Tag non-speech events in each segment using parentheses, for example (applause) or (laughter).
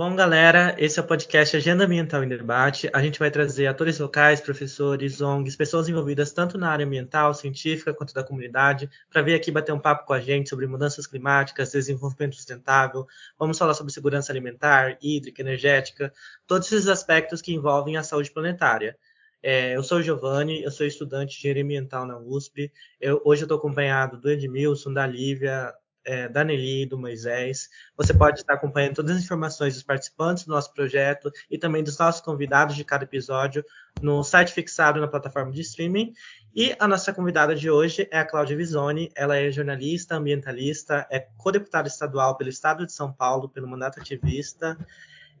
Bom, galera, esse é o podcast Agenda Ambiental em Debate. A gente vai trazer atores locais, professores, ONGs, pessoas envolvidas tanto na área ambiental, científica, quanto da comunidade, para vir aqui bater um papo com a gente sobre mudanças climáticas, desenvolvimento sustentável. Vamos falar sobre segurança alimentar, hídrica, energética, todos esses aspectos que envolvem a saúde planetária. É, eu sou o Giovanni, eu sou estudante de engenharia ambiental na USP. Eu, hoje eu estou acompanhado do Edmilson, da Lívia, é, da Nelly, do Moisés. Você pode estar acompanhando todas as informações dos participantes do nosso projeto e também dos nossos convidados de cada episódio no site fixado na plataforma de streaming. E a nossa convidada de hoje é a Cláudia Visoni. Ela é jornalista, ambientalista, é co-deputada estadual pelo Estado de São Paulo, pelo mandato ativista.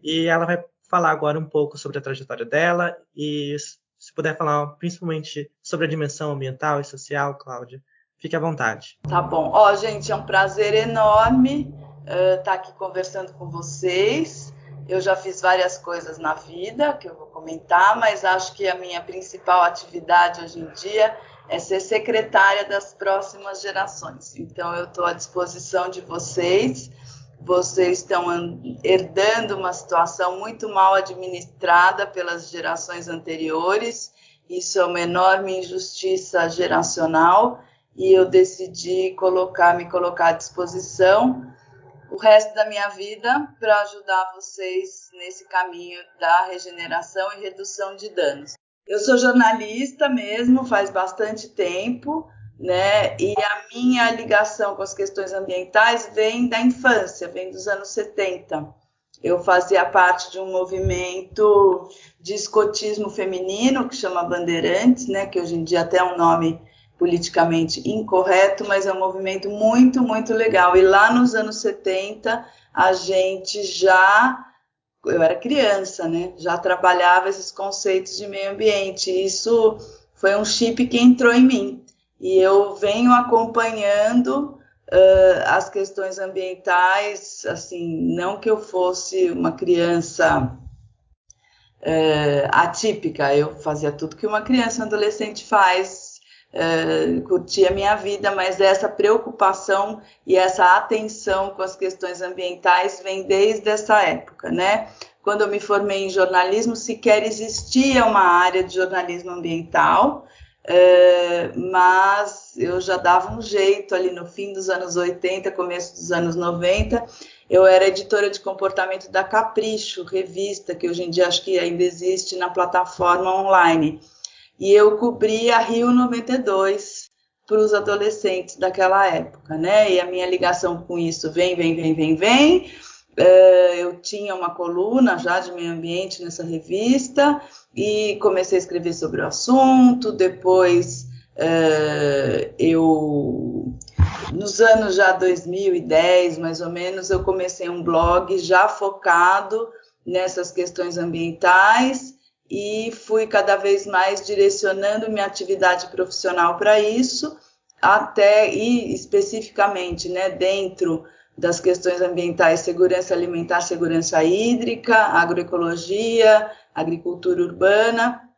E ela vai falar agora um pouco sobre a trajetória dela e se puder falar principalmente sobre a dimensão ambiental e social, Cláudia, Fique à vontade. Tá bom. Ó, gente, é um prazer enorme estar uh, tá aqui conversando com vocês. Eu já fiz várias coisas na vida que eu vou comentar, mas acho que a minha principal atividade hoje em dia é ser secretária das próximas gerações. Então, eu estou à disposição de vocês. Vocês estão herdando uma situação muito mal administrada pelas gerações anteriores. Isso é uma enorme injustiça geracional e eu decidi colocar, me colocar à disposição o resto da minha vida para ajudar vocês nesse caminho da regeneração e redução de danos. Eu sou jornalista mesmo, faz bastante tempo, né? E a minha ligação com as questões ambientais vem da infância, vem dos anos 70. Eu fazia parte de um movimento de escotismo feminino que chama Bandeirantes, né? Que hoje em dia até é um nome politicamente incorreto, mas é um movimento muito, muito legal. E lá nos anos 70, a gente já, eu era criança, né? Já trabalhava esses conceitos de meio ambiente. Isso foi um chip que entrou em mim. E eu venho acompanhando uh, as questões ambientais, assim, não que eu fosse uma criança atípica, eu fazia tudo que uma criança, um adolescente faz uh, curtir a minha vida, mas essa preocupação e essa atenção com as questões ambientais vem desde essa época, né? Quando eu me formei em jornalismo, sequer existia uma área de jornalismo ambiental, uh, mas eu já dava um jeito ali no fim dos anos 80, começo dos anos 90. Eu era editora de comportamento da Capricho, revista que hoje em dia acho que ainda existe na plataforma online e eu cobria Rio 92 para os adolescentes daquela época, né? E a minha ligação com isso vem, vem, vem, vem, vem. Uh, eu tinha uma coluna já de meio ambiente nessa revista e comecei a escrever sobre o assunto. Depois uh, eu nos anos já 2010, mais ou menos, eu comecei um blog já focado nessas questões ambientais e fui cada vez mais direcionando minha atividade profissional para isso, até e especificamente, né, dentro das questões ambientais, segurança alimentar, segurança hídrica, agroecologia, agricultura urbana.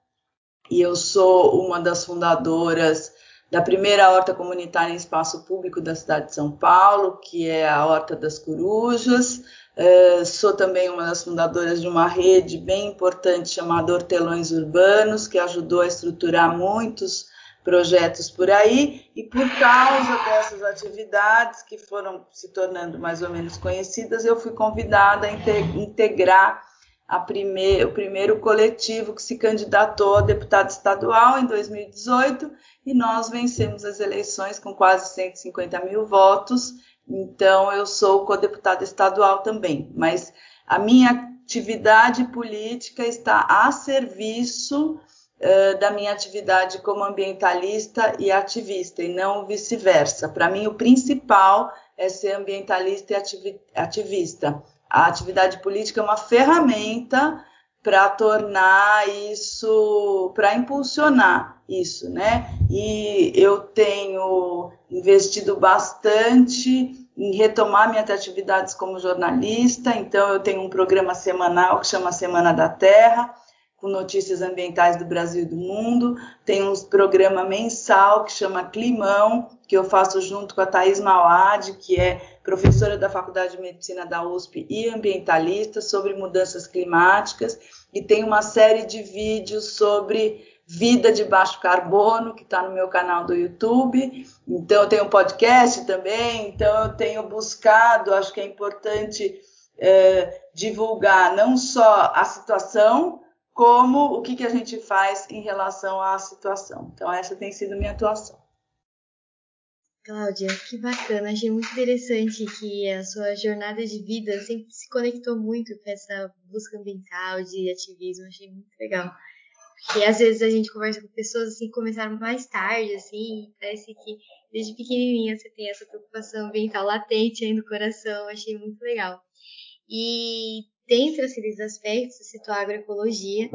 E eu sou uma das fundadoras da primeira horta comunitária em espaço público da cidade de São Paulo, que é a Horta das Corujas. Uh, sou também uma das fundadoras de uma rede bem importante chamada Hortelões Urbanos, que ajudou a estruturar muitos projetos por aí, e por causa dessas atividades que foram se tornando mais ou menos conhecidas, eu fui convidada a integrar a primeir, o primeiro coletivo que se candidatou a deputado estadual em 2018, e nós vencemos as eleições com quase 150 mil votos então, eu sou co-deputada estadual também, mas a minha atividade política está a serviço uh, da minha atividade como ambientalista e ativista, e não vice-versa. Para mim, o principal é ser ambientalista e ativista. A atividade política é uma ferramenta para tornar isso, para impulsionar isso, né? E eu tenho investido bastante em retomar minhas atividades como jornalista, então eu tenho um programa semanal que chama Semana da Terra, com notícias ambientais do Brasil e do mundo. Tem um programa mensal que chama Climão, que eu faço junto com a Thais Mauad, que é professora da Faculdade de Medicina da USP e ambientalista, sobre mudanças climáticas. E tem uma série de vídeos sobre vida de baixo carbono, que está no meu canal do YouTube. Então, eu tenho podcast também. Então, eu tenho buscado, acho que é importante é, divulgar não só a situação, como o que, que a gente faz em relação à situação. Então, essa tem sido minha atuação. Cláudia, que bacana, achei muito interessante que a sua jornada de vida sempre se conectou muito com essa busca ambiental, de ativismo, achei muito legal. Porque às vezes a gente conversa com pessoas assim que começaram mais tarde, assim, parece que desde pequenininha você tem essa preocupação ambiental latente aí no coração, achei muito legal. E dentre aqueles aspectos, citou a agroecologia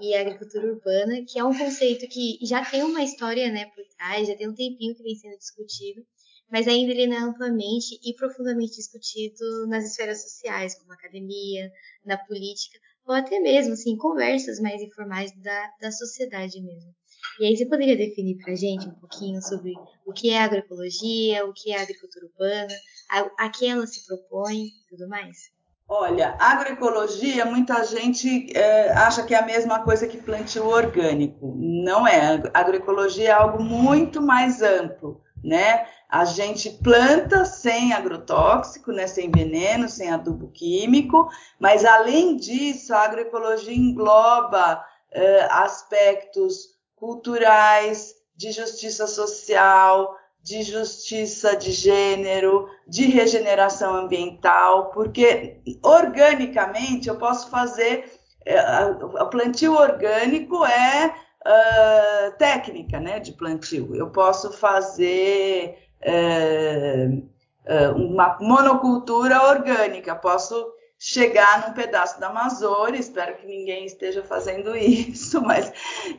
e a agricultura urbana, que é um conceito que já tem uma história né, por trás, já tem um tempinho que vem sendo discutido, mas ainda ele não é amplamente e profundamente discutido nas esferas sociais, como academia, na política, ou até mesmo assim, conversas mais informais da, da sociedade mesmo. E aí você poderia definir para a gente um pouquinho sobre o que é agroecologia, o que é agricultura urbana, a, a que ela se propõe e tudo mais? Olha, agroecologia, muita gente é, acha que é a mesma coisa que plantio orgânico. Não é. Agroecologia é algo muito mais amplo, né? A gente planta sem agrotóxico, né? Sem veneno, sem adubo químico, mas além disso, a agroecologia engloba é, aspectos culturais, de justiça social, de justiça de gênero, de regeneração ambiental, porque organicamente eu posso fazer. É, o plantio orgânico é uh, técnica né, de plantio. Eu posso fazer uh, uma monocultura orgânica, posso chegar num pedaço da Amazônia, espero que ninguém esteja fazendo (laughs) isso, mas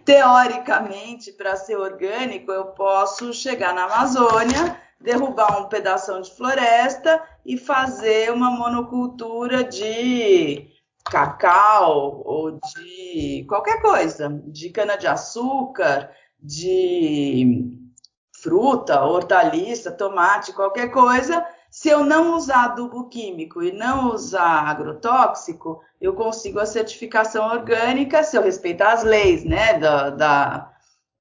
teoricamente, para ser orgânico, eu posso chegar na Amazônia, derrubar um pedaço de floresta e fazer uma monocultura de cacau ou de qualquer coisa, de cana-de-açúcar, de fruta, hortaliça, tomate, qualquer coisa, se eu não usar adubo químico e não usar agrotóxico, eu consigo a certificação orgânica se eu respeitar as leis, né, da, da,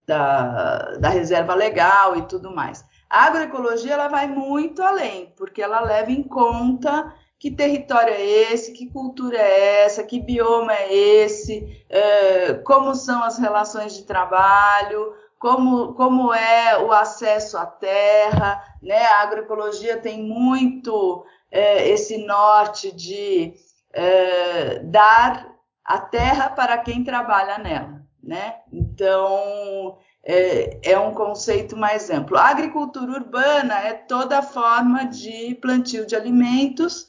da, da reserva legal e tudo mais. A agroecologia ela vai muito além, porque ela leva em conta que território é esse, que cultura é essa, que bioma é esse, é, como são as relações de trabalho, como, como é o acesso à terra, né? A agroecologia tem muito é, esse norte de é, dar a terra para quem trabalha nela, né? Então é, é, um conceito mais amplo. A agricultura urbana é toda forma de plantio de alimentos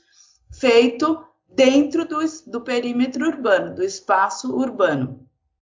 feito dentro do, do perímetro urbano, do espaço urbano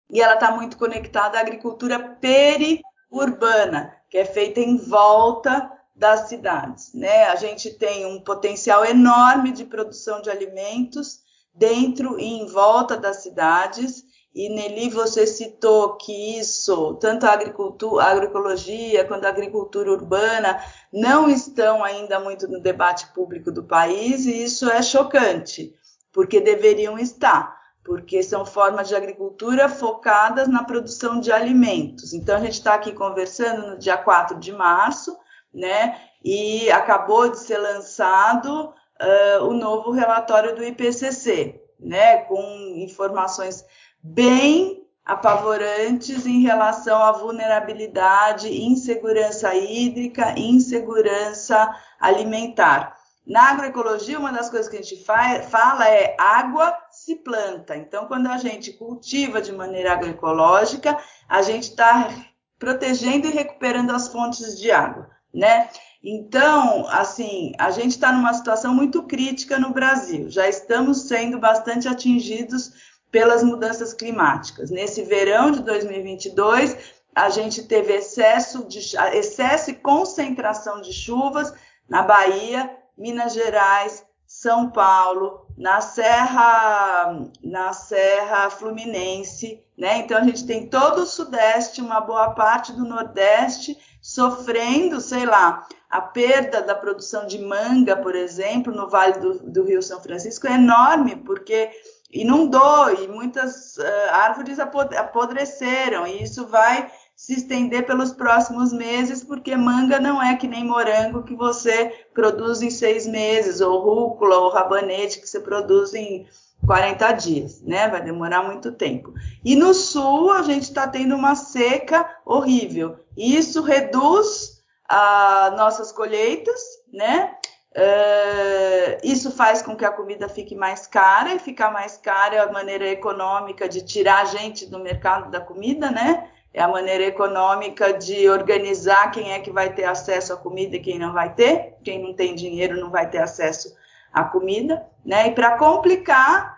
e ela está muito conectada à agricultura periurbana, que é feita em volta das cidades. Né? A gente tem um potencial enorme de produção de alimentos dentro e em volta das cidades. E Nelly, você citou que isso, tanto a agricultura, a agroecologia quanto a agricultura urbana, não estão ainda muito no debate público do país, e isso é chocante, porque deveriam estar porque são formas de agricultura focadas na produção de alimentos. Então, a gente está aqui conversando no dia 4 de março, né? E acabou de ser lançado uh, o novo relatório do IPCC, né? Com informações bem apavorantes em relação à vulnerabilidade, insegurança hídrica insegurança alimentar. Na agroecologia, uma das coisas que a gente fala é água se planta. Então, quando a gente cultiva de maneira agroecológica, a gente está protegendo e recuperando as fontes de água, né? Então, assim, a gente está numa situação muito crítica no Brasil. Já estamos sendo bastante atingidos pelas mudanças climáticas. Nesse verão de 2022, a gente teve excesso, de, excesso e concentração de chuvas na Bahia, Minas Gerais, São Paulo, na Serra, na Serra Fluminense, né? Então a gente tem todo o Sudeste, uma boa parte do Nordeste sofrendo, sei lá, a perda da produção de manga, por exemplo, no Vale do, do Rio São Francisco é enorme, porque inundou e muitas uh, árvores apodreceram, e isso vai se estender pelos próximos meses, porque manga não é que nem morango que você produz em seis meses, ou rúcula, ou rabanete que você produz em 40 dias, né? Vai demorar muito tempo. E no sul a gente está tendo uma seca horrível. E isso reduz as nossas colheitas, né? Uh, isso faz com que a comida fique mais cara e ficar mais cara é a maneira econômica de tirar a gente do mercado da comida, né? É a maneira econômica de organizar quem é que vai ter acesso à comida e quem não vai ter. Quem não tem dinheiro não vai ter acesso à comida, né? E para complicar,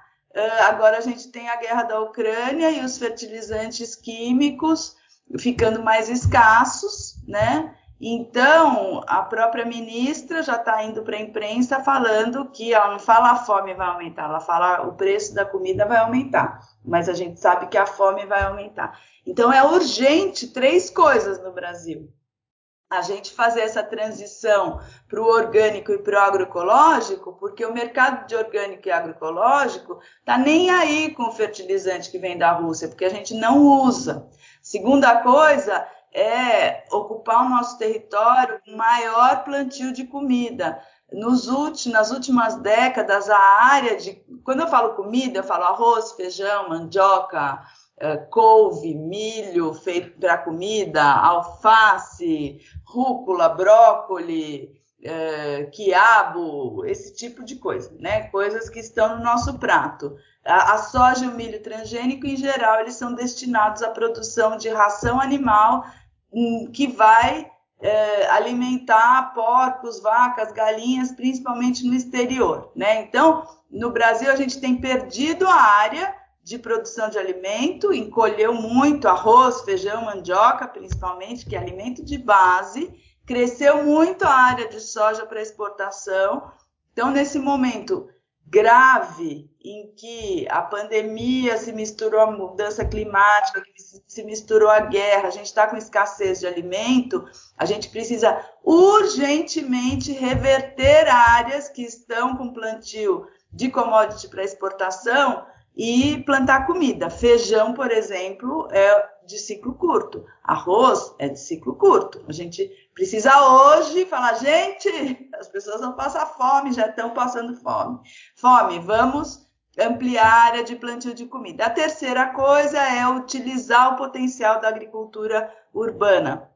agora a gente tem a guerra da Ucrânia e os fertilizantes químicos ficando mais escassos, né? Então, a própria ministra já está indo para a imprensa falando que ela não fala a fome vai aumentar, ela fala o preço da comida vai aumentar, mas a gente sabe que a fome vai aumentar. Então, é urgente três coisas no Brasil. A gente fazer essa transição para o orgânico e para o agroecológico, porque o mercado de orgânico e agroecológico está nem aí com o fertilizante que vem da Rússia, porque a gente não usa. Segunda coisa é ocupar o nosso território com maior plantio de comida. Nos últimos, nas últimas décadas, a área de. Quando eu falo comida, eu falo arroz, feijão, mandioca, é, couve, milho feito para comida, alface, rúcula, brócoli, é, quiabo, esse tipo de coisa, né? Coisas que estão no nosso prato. A soja e o milho transgênico, em geral, eles são destinados à produção de ração animal que vai é, alimentar porcos, vacas, galinhas, principalmente no exterior, né? Então, no Brasil a gente tem perdido a área de produção de alimento, encolheu muito arroz, feijão, mandioca, principalmente, que é alimento de base, cresceu muito a área de soja para exportação. Então, nesse momento, grave em que a pandemia se misturou à mudança climática, se misturou à guerra, a gente está com escassez de alimento, a gente precisa urgentemente reverter áreas que estão com plantio de commodity para exportação e plantar comida. Feijão, por exemplo, é de ciclo curto. Arroz é de ciclo curto. A gente precisa hoje falar, gente, as pessoas vão passar fome, já estão passando fome. Fome, vamos ampliar a área de plantio de comida. A terceira coisa é utilizar o potencial da agricultura urbana,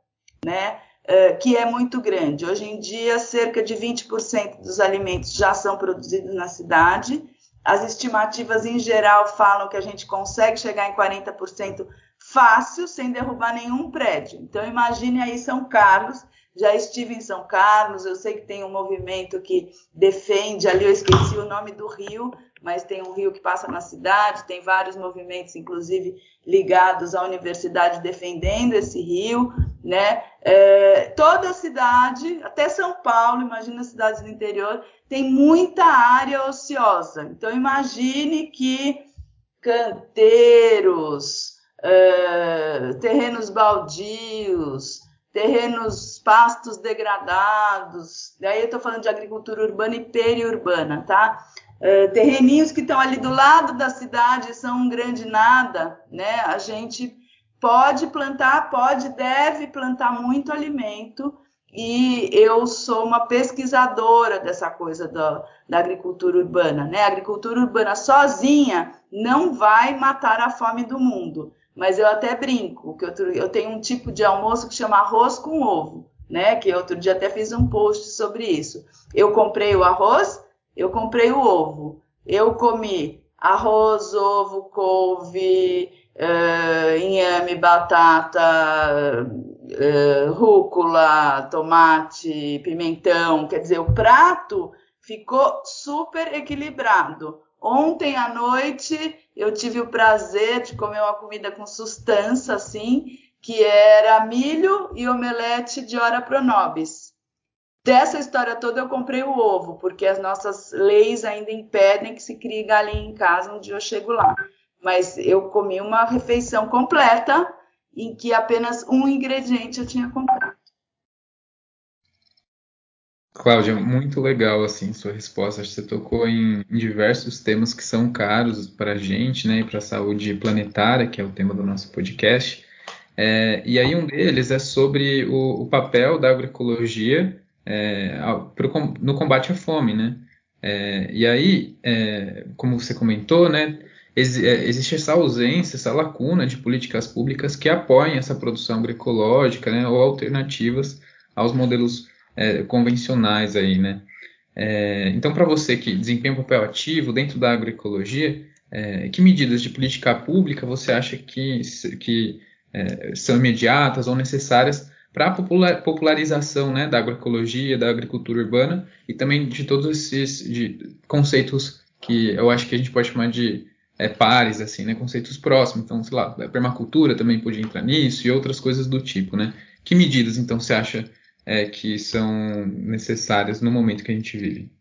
né? É, que é muito grande. Hoje em dia, cerca de 20% dos alimentos já são produzidos na cidade. As estimativas em geral falam que a gente consegue chegar em 40% fácil, sem derrubar nenhum prédio. Então, imagine aí São Carlos. Já estive em São Carlos, eu sei que tem um movimento que defende ali, eu esqueci o nome do rio, mas tem um rio que passa na cidade, tem vários movimentos, inclusive ligados à universidade defendendo esse rio, né? É, toda a cidade, até São Paulo, imagina as cidades do interior, tem muita área ociosa. Então imagine que canteiros, uh, terrenos baldios, terrenos, pastos degradados. Daí eu estou falando de agricultura urbana e periurbana, tá? Uh, terreninhos que estão ali do lado da cidade são um grande nada, né? A gente pode plantar, pode, deve plantar muito alimento e eu sou uma pesquisadora dessa coisa da, da, agricultura urbana, né? A agricultura urbana sozinha não vai matar a fome do mundo, mas eu até brinco, que eu, eu tenho um tipo de almoço que chama arroz com ovo, né? Que outro dia até fiz um post sobre isso. Eu comprei o arroz, eu comprei o ovo. Eu comi arroz, ovo, couve, uh, inhame, batata, uh, rúcula, tomate, pimentão. Quer dizer, o prato ficou super equilibrado. Ontem à noite eu tive o prazer de comer uma comida com sustância, assim, que era milho e omelete de ora pronobis. dessa história toda eu comprei o ovo, porque as nossas leis ainda impedem que se crie galinha em casa, um dia eu chego lá. Mas eu comi uma refeição completa em que apenas um ingrediente eu tinha comprado. Cláudia, muito legal assim sua resposta. Acho que você tocou em, em diversos temas que são caros para a gente, né, e para a saúde planetária, que é o tema do nosso podcast. É, e aí um deles é sobre o, o papel da agroecologia é, pro, no combate à fome, né? É, e aí, é, como você comentou, né, ex, é, existe essa ausência, essa lacuna de políticas públicas que apoiem essa produção agroecológica, né, ou alternativas aos modelos é, convencionais aí, né? É, então, para você que desempenha um papel ativo dentro da agroecologia, é, que medidas de política pública você acha que, que é, são imediatas ou necessárias para a popularização né, da agroecologia, da agricultura urbana e também de todos esses de conceitos que eu acho que a gente pode chamar de é, pares, assim, né, conceitos próximos. Então, sei lá, a permacultura também podia entrar nisso e outras coisas do tipo, né? Que medidas, então, você acha é, que são necessárias no momento que a gente vive?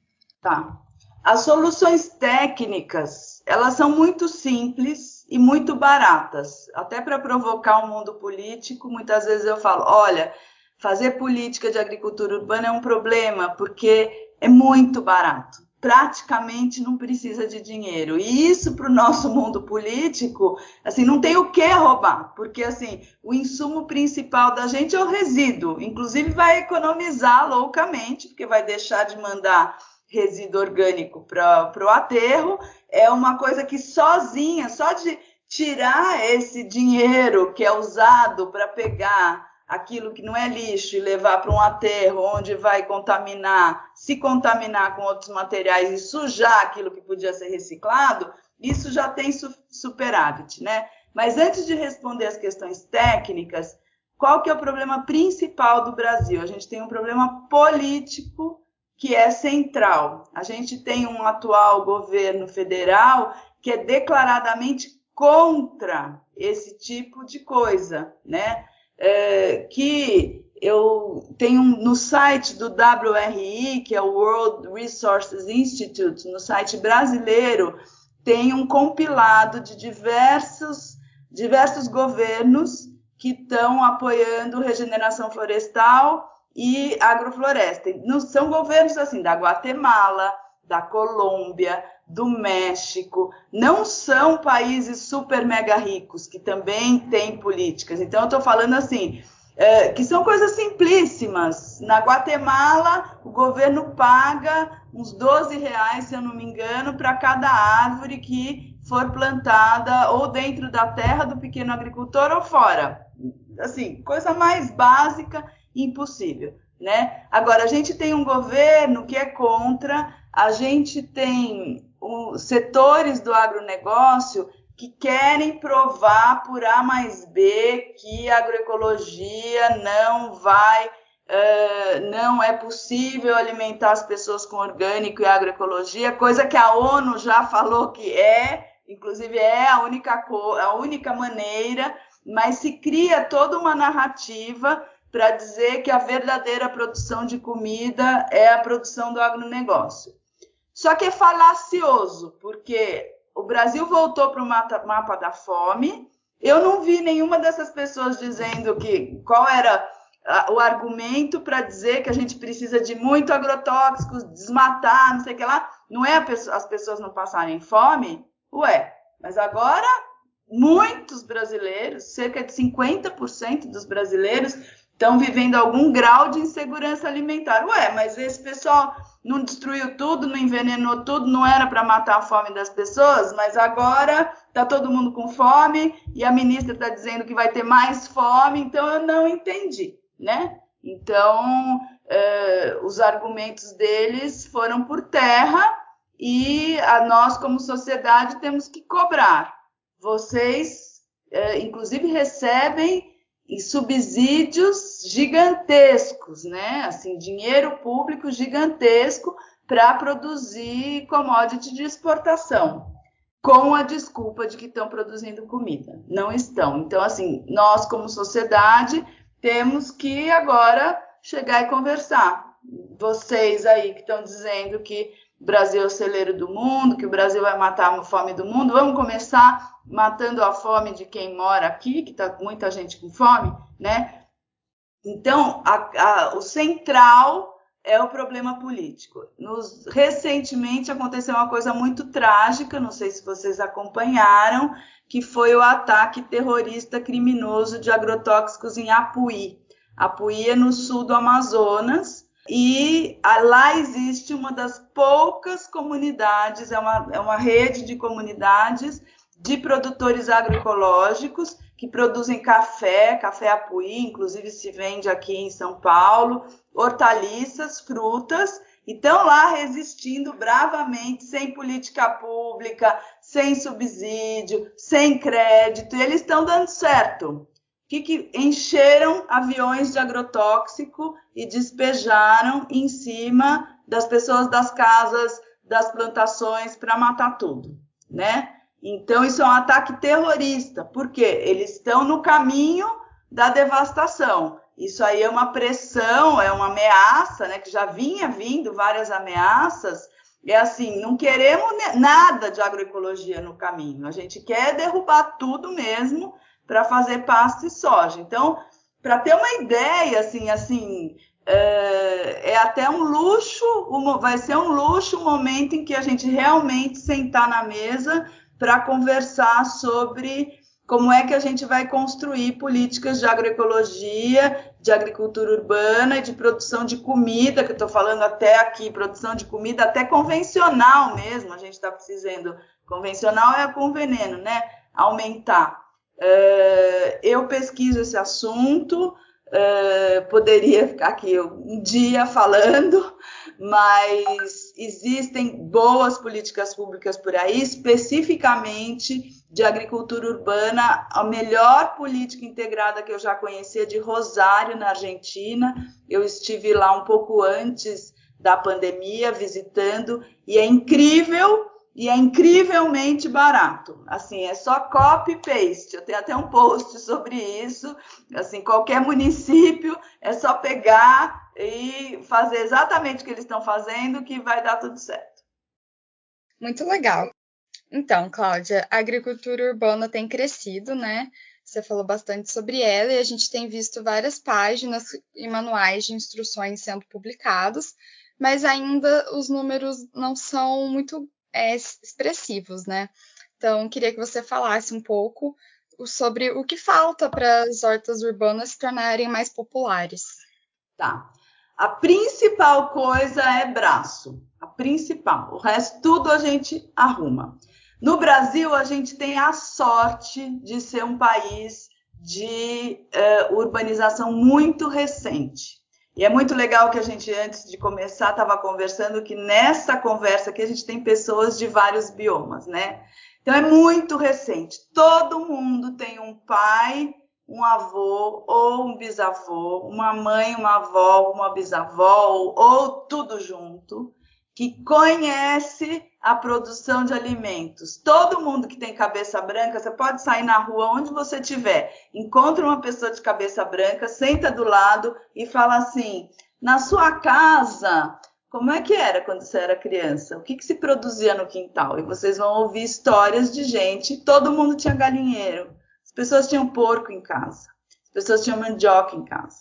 Tá. As soluções técnicas, elas são muito simples e muito baratas. Até para provocar o um mundo político, muitas vezes eu falo, olha, fazer política de agricultura urbana é um problema, porque é muito barato praticamente não precisa de dinheiro. E isso para o nosso mundo político, assim, não tem o que roubar, porque assim, o insumo principal da gente é o resíduo. Inclusive vai economizar loucamente, porque vai deixar de mandar resíduo orgânico para o aterro. É uma coisa que sozinha, só de tirar esse dinheiro que é usado para pegar aquilo que não é lixo e levar para um aterro onde vai contaminar, se contaminar com outros materiais e sujar aquilo que podia ser reciclado, isso já tem superávit, né? Mas antes de responder as questões técnicas, qual que é o problema principal do Brasil? A gente tem um problema político que é central. A gente tem um atual governo federal que é declaradamente contra esse tipo de coisa, né? É, que eu tenho no site do WRI, que é o World Resources Institute, no site brasileiro, tem um compilado de diversos, diversos governos que estão apoiando regeneração florestal e agrofloresta. São governos assim da Guatemala, da Colômbia, do México, não são países super mega ricos, que também têm políticas. Então, eu estou falando assim, é, que são coisas simplíssimas. Na Guatemala, o governo paga uns 12 reais, se eu não me engano, para cada árvore que for plantada ou dentro da terra do pequeno agricultor ou fora. Assim, coisa mais básica impossível. Né? Agora, a gente tem um governo que é contra, a gente tem os setores do agronegócio que querem provar por A mais B que a agroecologia não vai, uh, não é possível alimentar as pessoas com orgânico e agroecologia, coisa que a ONU já falou que é, inclusive é a única, a única maneira, mas se cria toda uma narrativa para dizer que a verdadeira produção de comida é a produção do agronegócio. Só que é falacioso, porque o Brasil voltou para o mapa da fome. Eu não vi nenhuma dessas pessoas dizendo que qual era o argumento para dizer que a gente precisa de muito agrotóxico, desmatar, não sei o que lá. Não é as pessoas não passarem fome? Ué, mas agora muitos brasileiros, cerca de 50% dos brasileiros, estão vivendo algum grau de insegurança alimentar. Ué, mas esse pessoal não destruiu tudo, não envenenou tudo, não era para matar a fome das pessoas, mas agora está todo mundo com fome e a ministra está dizendo que vai ter mais fome, então eu não entendi, né? Então, eh, os argumentos deles foram por terra e a nós, como sociedade, temos que cobrar. Vocês, eh, inclusive, recebem e subsídios gigantescos, né? Assim, dinheiro público gigantesco para produzir commodity de exportação, com a desculpa de que estão produzindo comida. Não estão. Então, assim, nós como sociedade temos que agora chegar e conversar. vocês aí que estão dizendo que Brasil é o celeiro do mundo, que o Brasil vai matar a fome do mundo. Vamos começar matando a fome de quem mora aqui, que está muita gente com fome, né? Então, a, a, o central é o problema político. Nos, recentemente aconteceu uma coisa muito trágica, não sei se vocês acompanharam, que foi o ataque terrorista criminoso de agrotóxicos em Apuí. Apuí é no sul do Amazonas e lá existe uma das poucas comunidades, é uma, é uma rede de comunidades de produtores agroecológicos que produzem café, café apuí, inclusive se vende aqui em São Paulo, hortaliças, frutas, e estão lá resistindo bravamente, sem política pública, sem subsídio, sem crédito, e eles estão dando certo. Que, que encheram aviões de agrotóxico e despejaram em cima das pessoas das casas, das plantações para matar tudo, né? Então, isso é um ataque terrorista, porque eles estão no caminho da devastação. Isso aí é uma pressão, é uma ameaça, né? Que já vinha vindo várias ameaças. É assim, não queremos nada de agroecologia no caminho. A gente quer derrubar tudo mesmo para fazer pasto e soja. Então, para ter uma ideia, assim, assim, é, é, até um luxo, vai ser um luxo o momento em que a gente realmente sentar na mesa para conversar sobre como é que a gente vai construir políticas de agroecologia, de agricultura urbana e de produção de comida, que eu estou falando até aqui, produção de comida até convencional mesmo, a gente está precisando. Convencional é com veneno, né? Aumentar. Uh, eu pesquiso esse assunto, uh, poderia ficar aqui um dia falando, (laughs) mas existem boas políticas públicas por aí, especificamente de agricultura urbana. A melhor política integrada que eu já conhecia é de Rosário, na Argentina. Eu estive lá um pouco antes da pandemia visitando e é incrível e é incrivelmente barato. Assim, é só copy paste. Eu tenho até um post sobre isso. Assim, qualquer município é só pegar e fazer exatamente o que eles estão fazendo que vai dar tudo certo. Muito legal. Então, Cláudia, a agricultura urbana tem crescido, né? Você falou bastante sobre ela e a gente tem visto várias páginas e manuais de instruções sendo publicados, mas ainda os números não são muito é, expressivos, né? Então, queria que você falasse um pouco sobre o que falta para as hortas urbanas se tornarem mais populares. Tá. A principal coisa é braço. A principal. O resto tudo a gente arruma. No Brasil, a gente tem a sorte de ser um país de uh, urbanização muito recente. E é muito legal que a gente, antes de começar, estava conversando que nessa conversa aqui a gente tem pessoas de vários biomas, né? Então é muito recente. Todo mundo tem um pai, um avô ou um bisavô, uma mãe, uma avó, uma bisavó, ou, tudo junto, que conhece a produção de alimentos. Todo mundo que tem cabeça branca, você pode sair na rua onde você estiver, encontra uma pessoa de cabeça branca, senta do lado e fala assim: na sua casa, como é que era quando você era criança? O que, que se produzia no quintal? E vocês vão ouvir histórias de gente, todo mundo tinha galinheiro, as pessoas tinham porco em casa, as pessoas tinham mandioca em casa.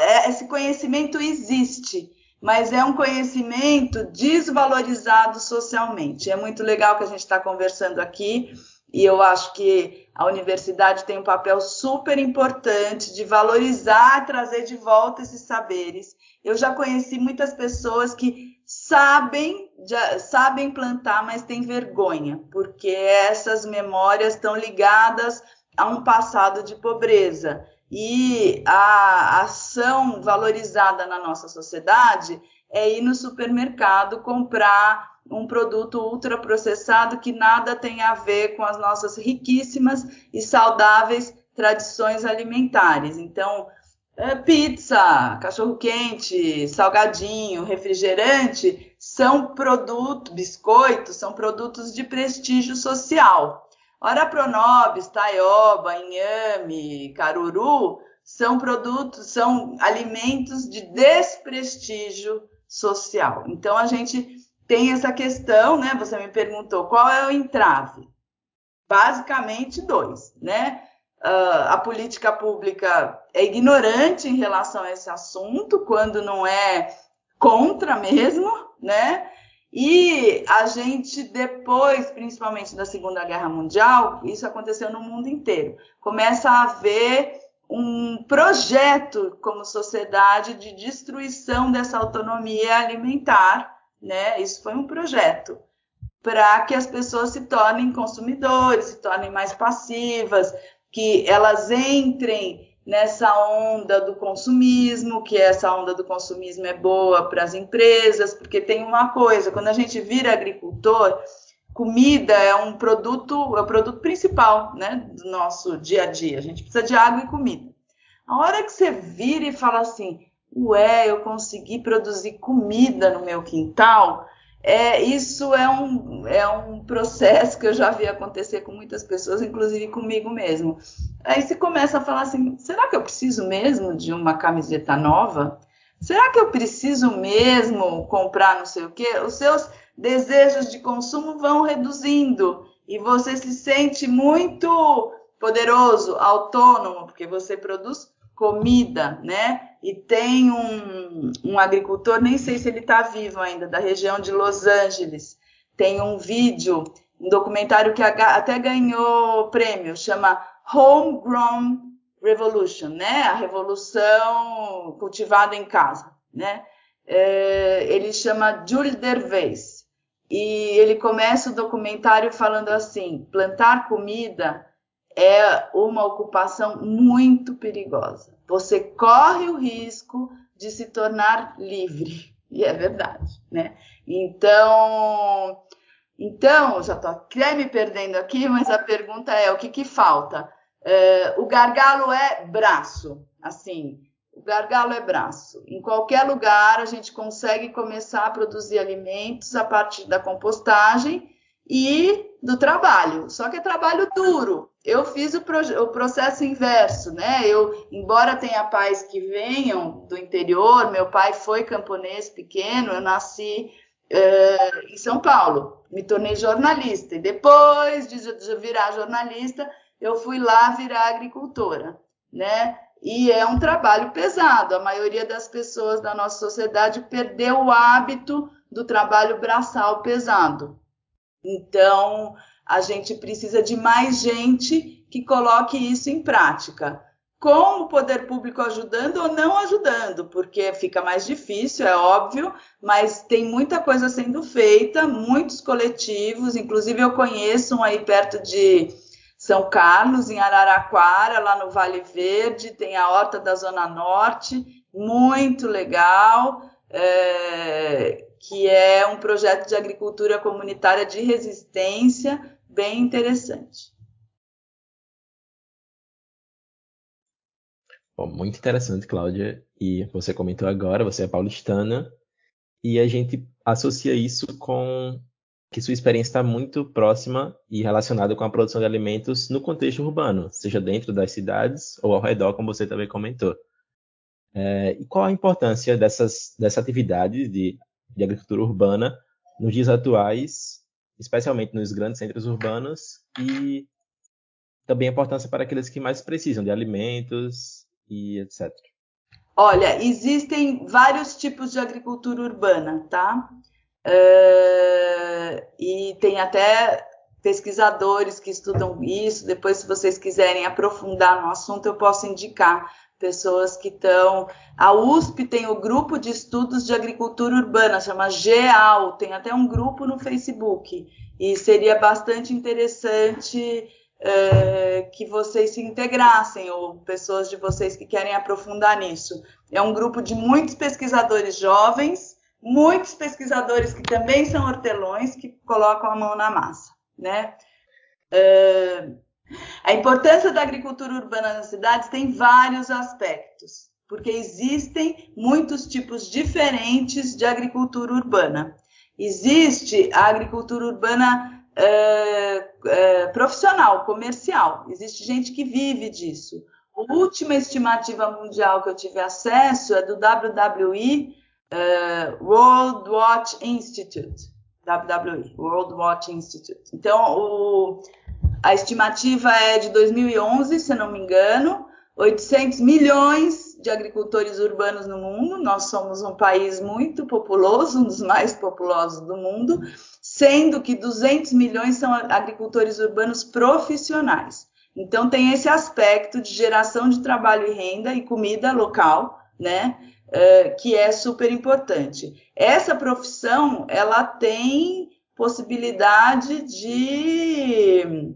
É, esse conhecimento existe mas é um conhecimento desvalorizado socialmente. É muito legal que a gente está conversando aqui, e eu acho que a universidade tem um papel super importante de valorizar, trazer de volta esses saberes. Eu já conheci muitas pessoas que sabem, já, sabem plantar, mas têm vergonha, porque essas memórias estão ligadas a um passado de pobreza e a ação valorizada na nossa sociedade é ir no supermercado comprar um produto ultraprocessado que nada tem a ver com as nossas riquíssimas e saudáveis tradições alimentares. Então, é, pizza, cachorro-quente, salgadinho, refrigerante são produtos, biscoitos, são produtos de prestígio social. Ora, Pronobis, Taioba, Inhame, Caruru são produtos, são alimentos de desprestígio social. Então a gente tem essa questão, né? Você me perguntou qual é o entrave. Basicamente dois, né? Uh, a política pública é ignorante em relação a esse assunto, quando não é contra mesmo, né? E a gente, depois, principalmente da Segunda Guerra Mundial, isso aconteceu no mundo inteiro, começa a haver um projeto como sociedade de destruição dessa autonomia alimentar, né? Isso foi um projeto para que as pessoas se tornem consumidores, se tornem mais passivas, que elas entrem nessa onda do consumismo, que essa onda do consumismo é boa para as empresas, porque tem uma coisa, quando a gente vira agricultor, comida é um produto, é o produto principal, né, do nosso dia a dia. A gente precisa de água e comida. A hora que você vira e fala assim, ué, eu consegui produzir comida no meu quintal, é, isso é um, é um processo que eu já vi acontecer com muitas pessoas, inclusive comigo mesmo. Aí você começa a falar assim: será que eu preciso mesmo de uma camiseta nova? Será que eu preciso mesmo comprar não sei o quê? Os seus desejos de consumo vão reduzindo e você se sente muito poderoso, autônomo, porque você produz comida, né? E tem um, um agricultor, nem sei se ele está vivo ainda, da região de Los Angeles. Tem um vídeo, um documentário que até ganhou prêmio, chama Homegrown Revolution, né? A revolução cultivada em casa, né? É, ele chama Jules Dervais e ele começa o documentário falando assim: plantar comida é uma ocupação muito perigosa. Você corre o risco de se tornar livre. (laughs) E é verdade, né? Então, então já estou até me perdendo aqui, mas a pergunta é: o que, que falta? É, o gargalo é braço, assim. O gargalo é braço. Em qualquer lugar a gente consegue começar a produzir alimentos a partir da compostagem e do trabalho. Só que é trabalho duro. Eu fiz o, o, processo inverso, né? Eu, embora tenha pais que venham do interior, meu pai foi camponês pequeno, eu nasci uh, em São Paulo, me tornei jornalista e depois de, de virar jornalista, eu fui lá virar agricultora, né? E é um trabalho pesado. A maioria das pessoas da nossa sociedade perdeu o hábito do trabalho braçal pesado. Então, a gente precisa de mais gente que coloque isso em prática. Com o poder público ajudando ou não ajudando, porque fica mais difícil, é óbvio, mas tem muita coisa sendo feita, muitos coletivos, inclusive eu conheço um aí perto de São Carlos, em Araraquara, lá no Vale Verde, tem a Horta da Zona Norte, muito legal. É, que é um projeto de agricultura comunitária de resistência bem interessante. Bom, muito interessante, Cláudia. E você comentou agora, você é paulistana, e a gente associa isso com que sua experiência está muito próxima e relacionada com a produção de alimentos no contexto urbano, seja dentro das cidades ou ao redor, como você também comentou. É, e qual a importância dessas, dessa atividade de de agricultura urbana nos dias atuais, especialmente nos grandes centros urbanos, e também a importância para aqueles que mais precisam de alimentos e etc. Olha, existem vários tipos de agricultura urbana, tá? Uh, e tem até pesquisadores que estudam isso. Depois, se vocês quiserem aprofundar no assunto, eu posso indicar pessoas que estão. A USP tem o grupo de estudos de agricultura urbana, chama GEAL, tem até um grupo no Facebook, e seria bastante interessante é, que vocês se integrassem, ou pessoas de vocês que querem aprofundar nisso. É um grupo de muitos pesquisadores jovens, muitos pesquisadores que também são hortelões, que colocam a mão na massa, né? É, a importância da agricultura urbana nas cidades tem vários aspectos, porque existem muitos tipos diferentes de agricultura urbana. Existe a agricultura urbana é, é, profissional, comercial, existe gente que vive disso. A última estimativa mundial que eu tive acesso é do WWE uh, World Watch Institute. WWE, World Watch Institute. Então, o, a estimativa é de 2011, se não me engano, 800 milhões de agricultores urbanos no mundo. Nós somos um país muito populoso, um dos mais populosos do mundo, sendo que 200 milhões são agricultores urbanos profissionais. Então tem esse aspecto de geração de trabalho e renda e comida local, né? Uh, que é super importante. Essa profissão ela tem possibilidade de,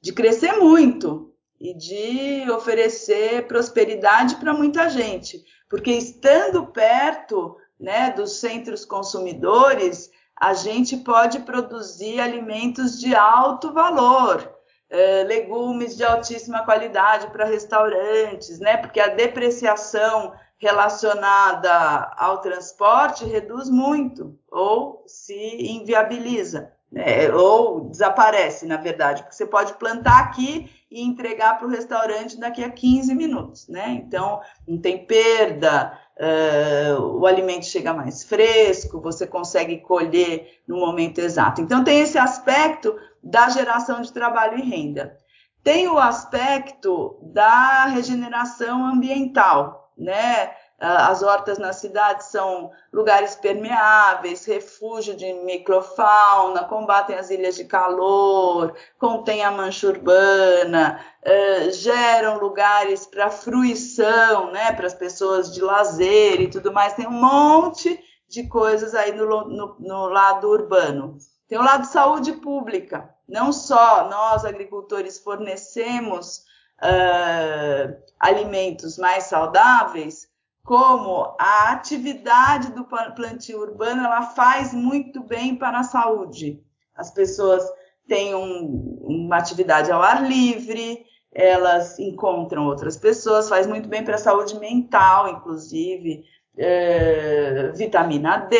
de crescer muito, e de oferecer prosperidade para muita gente, porque estando perto né, dos centros consumidores, a gente pode produzir alimentos de alto valor, eh, legumes de altíssima qualidade para restaurantes, né? Porque a depreciação relacionada ao transporte reduz muito ou se inviabiliza né, ou desaparece, na verdade, porque você pode plantar aqui e entregar para o restaurante daqui a 15 minutos, né? Então, não tem perda, uh, o alimento chega mais fresco, você consegue colher no momento exato. Então, tem esse aspecto da geração de trabalho e renda. Tem o aspecto da regeneração ambiental, né? Ah, as hortas na cidade são lugares permeáveis, refúgio de microfauna, combatem as ilhas de calor, contêm a mancha urbana, uh, geram lugares para fruição, né, para as pessoas de lazer e tudo mais. Tem um monte de coisas aí no, no, no lado urbano. Tem o lado de saúde pública. Não só nós, agricultores, fornecemos uh, alimentos mais saudáveis, como a atividade do plantio urbano ela faz muito bem para a saúde. As pessoas têm um, uma atividade ao ar livre, elas encontram outras pessoas, faz muito bem para a saúde mental, inclusive, é, vitamina D,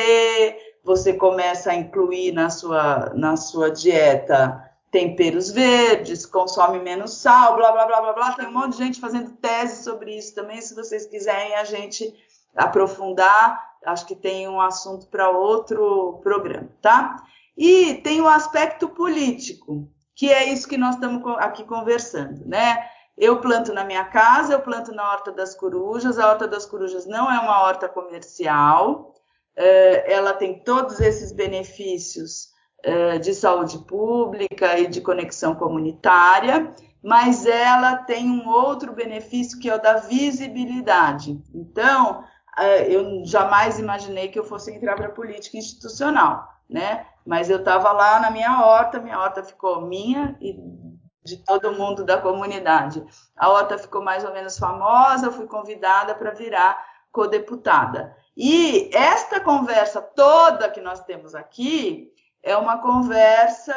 você começa a incluir na sua, na sua dieta temperos verdes, consome menos sal, blá, blá, blá, blá, blá. Tem um monte de gente fazendo tese sobre isso também. Se vocês quiserem a gente aprofundar, acho que tem um assunto para outro programa, tá? E tem o aspecto político, que é isso que nós estamos aqui conversando, né? Eu planto na minha casa, eu planto na Horta das Corujas. A Horta das Corujas não é uma horta comercial, eh, ela tem todos esses benefícios de saúde pública e de conexão comunitária, mas ela tem um outro benefício que é o da visibilidade. Então, eh, eu jamais imaginei que eu fosse entrar para a política institucional, né? Mas eu estava lá na minha horta, minha horta ficou minha e de todo mundo da comunidade. A horta ficou mais ou menos famosa, fui convidada para virar co-deputada. E esta conversa toda que nós temos aqui é uma conversa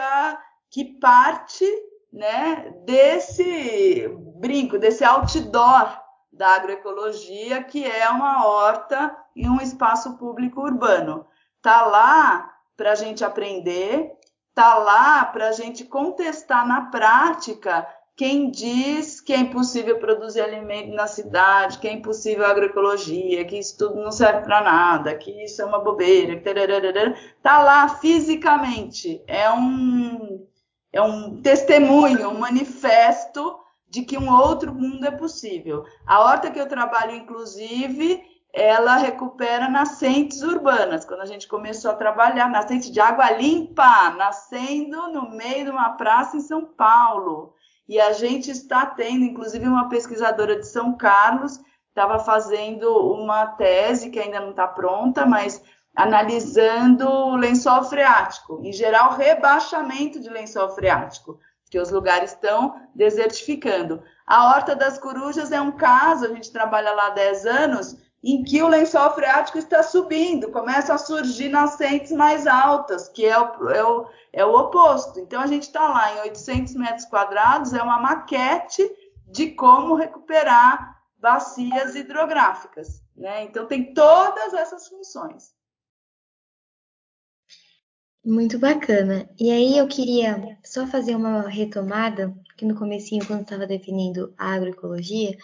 que parte né, desse brinco, desse outdoor da agroecologia, que é uma horta em um espaço público urbano. Tá lá para a gente aprender, tá lá para a gente contestar na prática quem diz que é impossível produzir alimento na cidade, que é impossível agroecologia, que isso tudo não serve para nada, que isso é uma bobeira, está lá fisicamente. É um, é um testemunho, um manifesto de que um outro mundo é possível. A horta que eu trabalho, inclusive, ela recupera nascentes urbanas. Quando a gente começou a trabalhar, nascente de água limpa, nascendo no meio de uma praça em São Paulo. E a gente está tendo, inclusive, uma pesquisadora de São Carlos estava fazendo uma tese que ainda não está pronta, mas analisando o lençol freático, em geral, rebaixamento de lençol freático, que os lugares estão desertificando. A Horta das Corujas é um caso, a gente trabalha lá há 10 anos, em que o lençol freático está subindo, começam a surgir nascentes mais altas, que é o, é o, é o oposto. Então, a gente está lá em 800 metros quadrados, é uma maquete de como recuperar bacias hidrográficas. Né? Então, tem todas essas funções. Muito bacana. E aí eu queria só fazer uma retomada, porque no comecinho, quando estava definindo a agroecologia,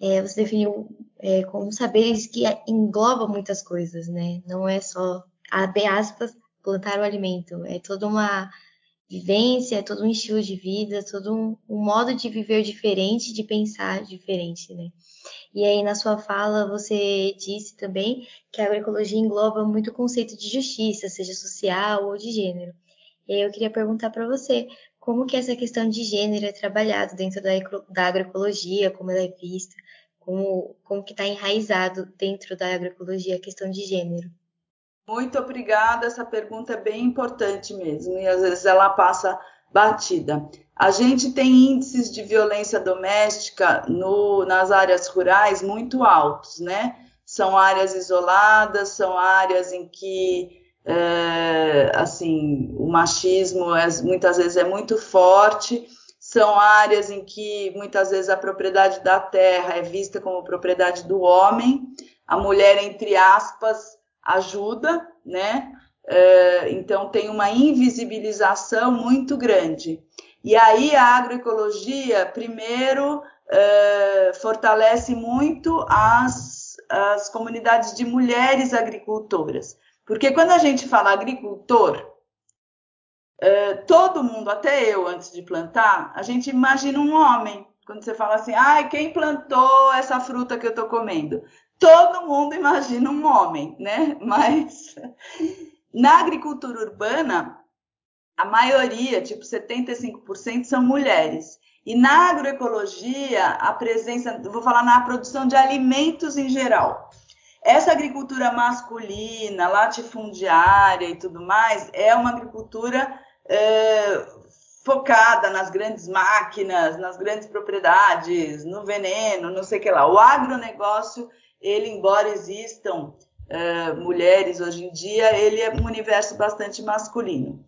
é, você definiu é, como saberes que engloba muitas coisas, né? Não é só, abre aspas, plantar o alimento. É toda uma vivência, é todo um estilo de vida, todo um, um modo de viver diferente, de pensar diferente, né? E aí, na sua fala, você disse também que a agroecologia engloba muito o conceito de justiça, seja social ou de gênero. E aí eu queria perguntar para você, como que essa questão de gênero é trabalhado dentro da, da agroecologia, como ela é vista, como, como que está enraizado dentro da agroecologia a questão de gênero? Muito obrigada, essa pergunta é bem importante mesmo, e às vezes ela passa batida. A gente tem índices de violência doméstica no, nas áreas rurais muito altos, né? São áreas isoladas, são áreas em que é, assim o machismo é, muitas vezes é muito forte, são áreas em que muitas vezes a propriedade da terra é vista como propriedade do homem, a mulher entre aspas ajuda, né? É, então tem uma invisibilização muito grande. E aí a agroecologia, primeiro, é, fortalece muito as, as comunidades de mulheres agricultoras. Porque quando a gente fala agricultor, todo mundo, até eu antes de plantar, a gente imagina um homem. Quando você fala assim, ah, quem plantou essa fruta que eu estou comendo? Todo mundo imagina um homem, né? (laughs) Mas na agricultura urbana, a maioria, tipo 75%, são mulheres. E na agroecologia, a presença, vou falar na produção de alimentos em geral. Essa agricultura masculina, latifundiária e tudo mais, é uma agricultura é, focada nas grandes máquinas, nas grandes propriedades, no veneno, não sei o que lá. O agronegócio, ele, embora existam é, mulheres hoje em dia, ele é um universo bastante masculino.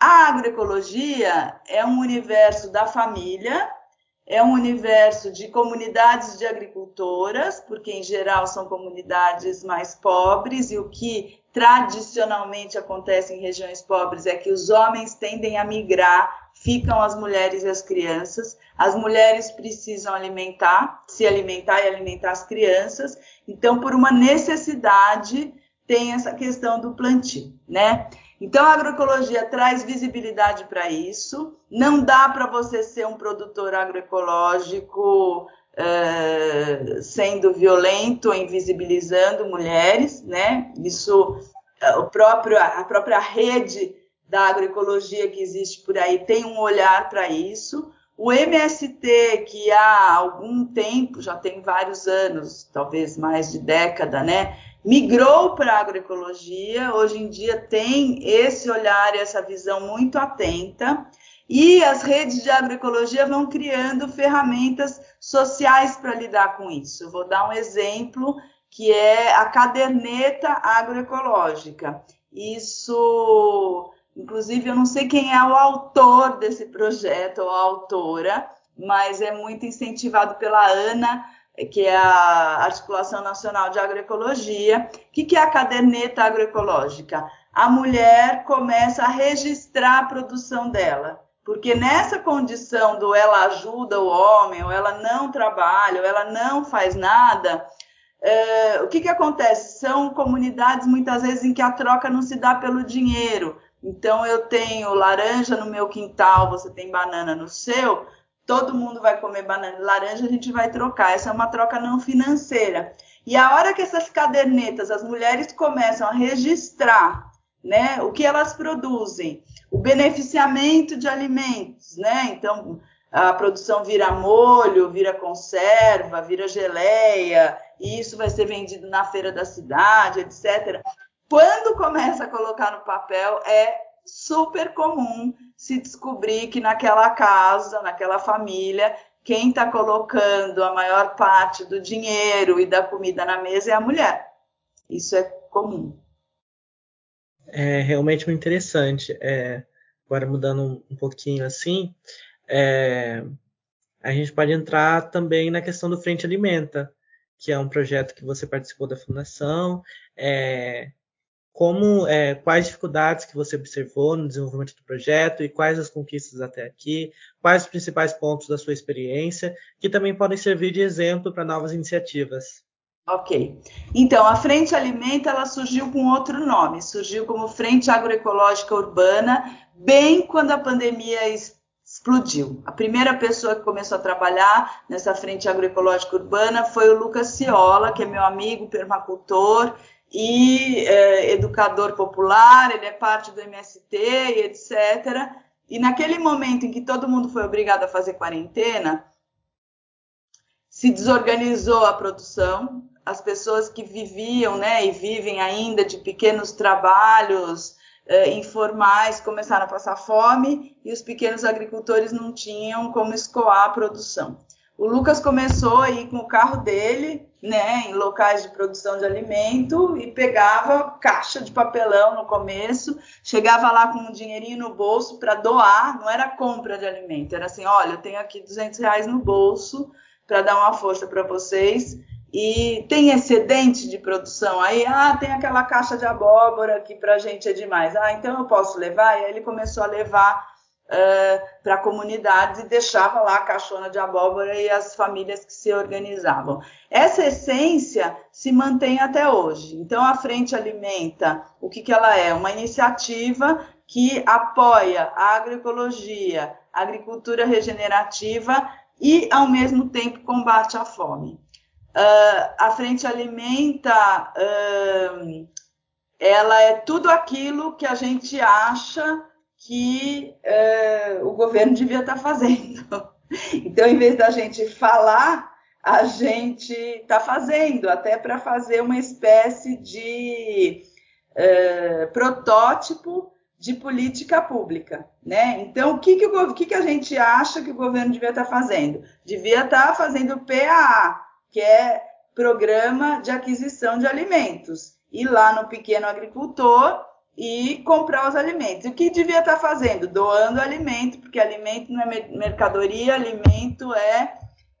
A agroecologia é um universo da família, é um universo de comunidades de agricultoras, porque em geral são comunidades mais pobres, e o que tradicionalmente acontece em regiões pobres é que os homens tendem a migrar, ficam as mulheres e as crianças. As mulheres precisam alimentar, se alimentar e alimentar as crianças, então, por uma necessidade, tem essa questão do plantio, né? Então, a agroecologia traz visibilidade para isso. Não dá para você ser um produtor agroecológico é, sendo violento, invisibilizando mulheres, né? Isso, é, o próprio, a própria rede da agroecologia que existe por aí tem um olhar para isso. O MST, que há algum tempo, já tem vários anos, talvez mais de década, né? Migrou para a agroecologia, hoje em dia tem esse olhar e essa visão muito atenta, e as redes de agroecologia vão criando ferramentas sociais para lidar com isso. Vou dar um exemplo que é a caderneta agroecológica. Isso, inclusive, eu não sei quem é o autor desse projeto ou a autora, mas é muito incentivado pela Ana que é a Articulação Nacional de Agroecologia. O que é a caderneta agroecológica? A mulher começa a registrar a produção dela. Porque nessa condição do ela ajuda o homem, ou ela não trabalha, ou ela não faz nada, é, o que, que acontece? São comunidades muitas vezes em que a troca não se dá pelo dinheiro. Então eu tenho laranja no meu quintal, você tem banana no seu, todo mundo vai comer banana e laranja, a gente vai trocar. Essa é uma troca não financeira. E a hora que essas cadernetas, as mulheres começam a registrar né, o que elas produzem, o beneficiamento de alimentos, né? Então, a produção vira molho, vira conserva, vira geleia, e isso vai ser vendido na feira da cidade, etc. Quando começa a colocar no papel, é super comum se descobrir que naquela casa, naquela família, quem está colocando a maior parte do dinheiro e da comida na mesa é a mulher. Isso é comum. É realmente muito interessante. É, agora mudando um pouquinho assim, é, a gente pode entrar também na questão do Frente Alimenta, que é um projeto que você participou da fundação. É, como é, quais dificuldades que você observou no desenvolvimento do projeto e quais as conquistas até aqui, quais os principais pontos da sua experiência, que também podem servir de exemplo para novas iniciativas. Ok. Então, a Frente Alimenta ela surgiu com outro nome, surgiu como Frente Agroecológica Urbana, bem quando a pandemia explodiu. A primeira pessoa que começou a trabalhar nessa Frente Agroecológica Urbana foi o Lucas Ciola, que é meu amigo permacultor e é, educador popular, ele é parte do MST e etc. E naquele momento em que todo mundo foi obrigado a fazer quarentena, se desorganizou a produção, as pessoas que viviam, né, e vivem ainda de pequenos trabalhos eh, informais começaram a passar fome e os pequenos agricultores não tinham como escoar a produção. O Lucas começou aí com o carro dele, né, em locais de produção de alimento e pegava caixa de papelão no começo, chegava lá com um dinheirinho no bolso para doar, não era compra de alimento, era assim, olha, eu tenho aqui 200 reais no bolso para dar uma força para vocês e tem excedente de produção aí, ah, tem aquela caixa de abóbora que para gente é demais, ah, então eu posso levar? E aí ele começou a levar uh, para comunidades e deixava lá a caixona de abóbora e as famílias que se organizavam. Essa essência se mantém até hoje. Então a Frente Alimenta, o que, que ela é? Uma iniciativa que apoia a agroecologia, a agricultura regenerativa e, ao mesmo tempo, combate a fome. Uh, a frente alimenta, uh, ela é tudo aquilo que a gente acha que uh, o governo devia estar tá fazendo. (laughs) Então, em vez da gente falar, a gente está fazendo, até para fazer uma espécie de protótipo de política pública, né? Então, o que, que, o, que, que a gente acha que o governo devia estar tá fazendo? Devia estar tá fazendo PAA, que é Programa de Aquisição de Alimentos, ir lá no pequeno agricultor e comprar os alimentos. O que devia estar fazendo? Doando alimento, porque alimento não é mercadoria, alimento é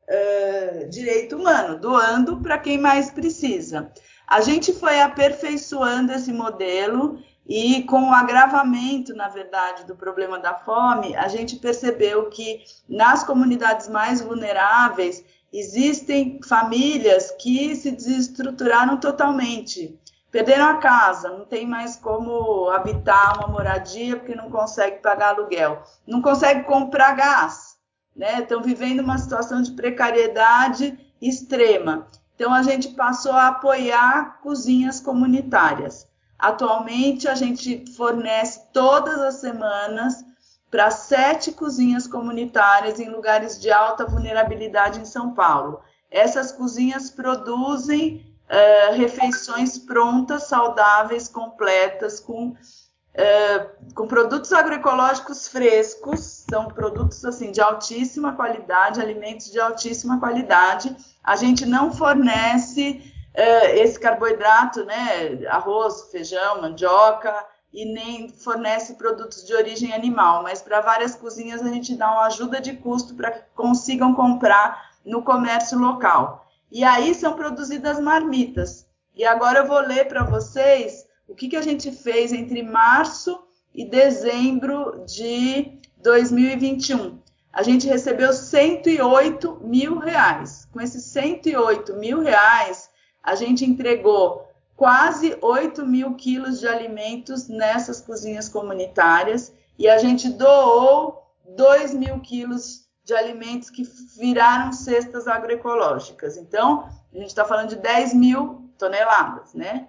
uh, direito humano, doando para quem mais precisa. A gente foi aperfeiçoando esse modelo e com o agravamento, na verdade, do problema da fome, a gente percebeu que nas comunidades mais vulneráveis Existem famílias que se desestruturaram totalmente, perderam a casa, não tem mais como habitar uma moradia porque não consegue pagar aluguel, não consegue comprar gás, né? Estão vivendo uma situação de precariedade extrema. Então a gente passou a apoiar cozinhas comunitárias. Atualmente a gente fornece todas as semanas para sete cozinhas comunitárias em lugares de alta vulnerabilidade em São Paulo. Essas cozinhas produzem uh, refeições prontas, saudáveis, completas, com, uh, com produtos agroecológicos frescos, são produtos assim de altíssima qualidade, alimentos de altíssima qualidade. A gente não fornece uh, esse carboidrato, né, arroz, feijão, mandioca, e nem fornece produtos de origem animal, mas para várias cozinhas a gente dá uma ajuda de custo para que consigam comprar no comércio local. E aí são produzidas marmitas. E agora eu vou ler para vocês o que, que a gente fez entre março e dezembro de 2021. A gente recebeu 108 mil reais. Com esses 108 mil reais, a gente entregou quase 8 mil quilos de alimentos nessas cozinhas comunitárias e a gente doou 2 mil quilos de alimentos que viraram cestas agroecológicas. Então, a gente está falando de 10 mil toneladas, né?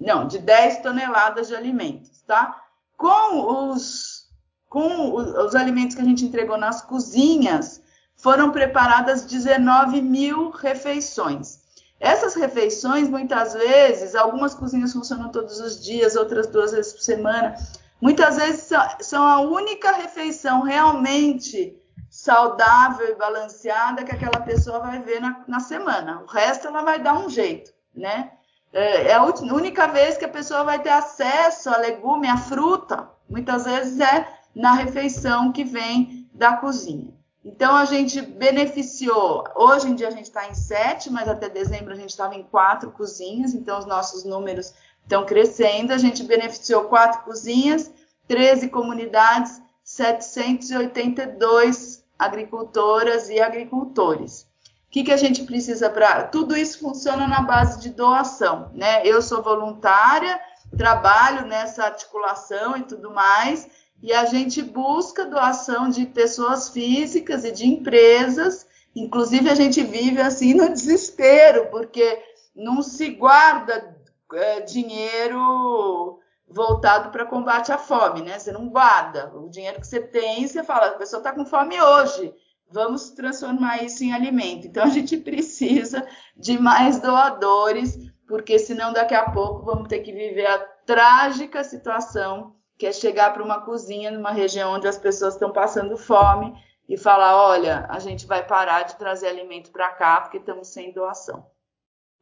Não, de 10 toneladas de alimentos, tá? Com os, com os alimentos que a gente entregou nas cozinhas, foram preparadas 19 mil refeições. Essas refeições, muitas vezes, algumas cozinhas funcionam todos os dias, outras duas vezes por semana. Muitas vezes são a única refeição realmente saudável e balanceada que aquela pessoa vai ver na, na semana. O resto ela vai dar um jeito, né? É, é a única vez que a pessoa vai ter acesso a legume, a fruta. Muitas vezes é na refeição que vem da cozinha. Então a gente beneficiou. Hoje em dia a gente está em sete, mas até dezembro a gente estava em quatro cozinhas, então os nossos números estão crescendo. A gente beneficiou quatro cozinhas, 13 comunidades, 782 agricultoras e agricultores. O que, que a gente precisa para. Tudo isso funciona na base de doação, né? Eu sou voluntária, trabalho nessa articulação e tudo mais, e a gente busca doação de pessoas físicas e de empresas. Inclusive, a gente vive assim no desespero, porque não se guarda é, dinheiro voltado para combate à fome, né? Você não guarda. O dinheiro que você tem, você fala, a pessoa está com fome hoje, vamos transformar isso em alimento. Então, a gente (laughs) precisa de mais doadores, porque senão daqui a pouco vamos ter que viver a trágica situação que é chegar para uma cozinha numa região onde as pessoas estão passando fome e falar, olha, a gente vai parar de trazer alimento para cá porque estamos sem doação.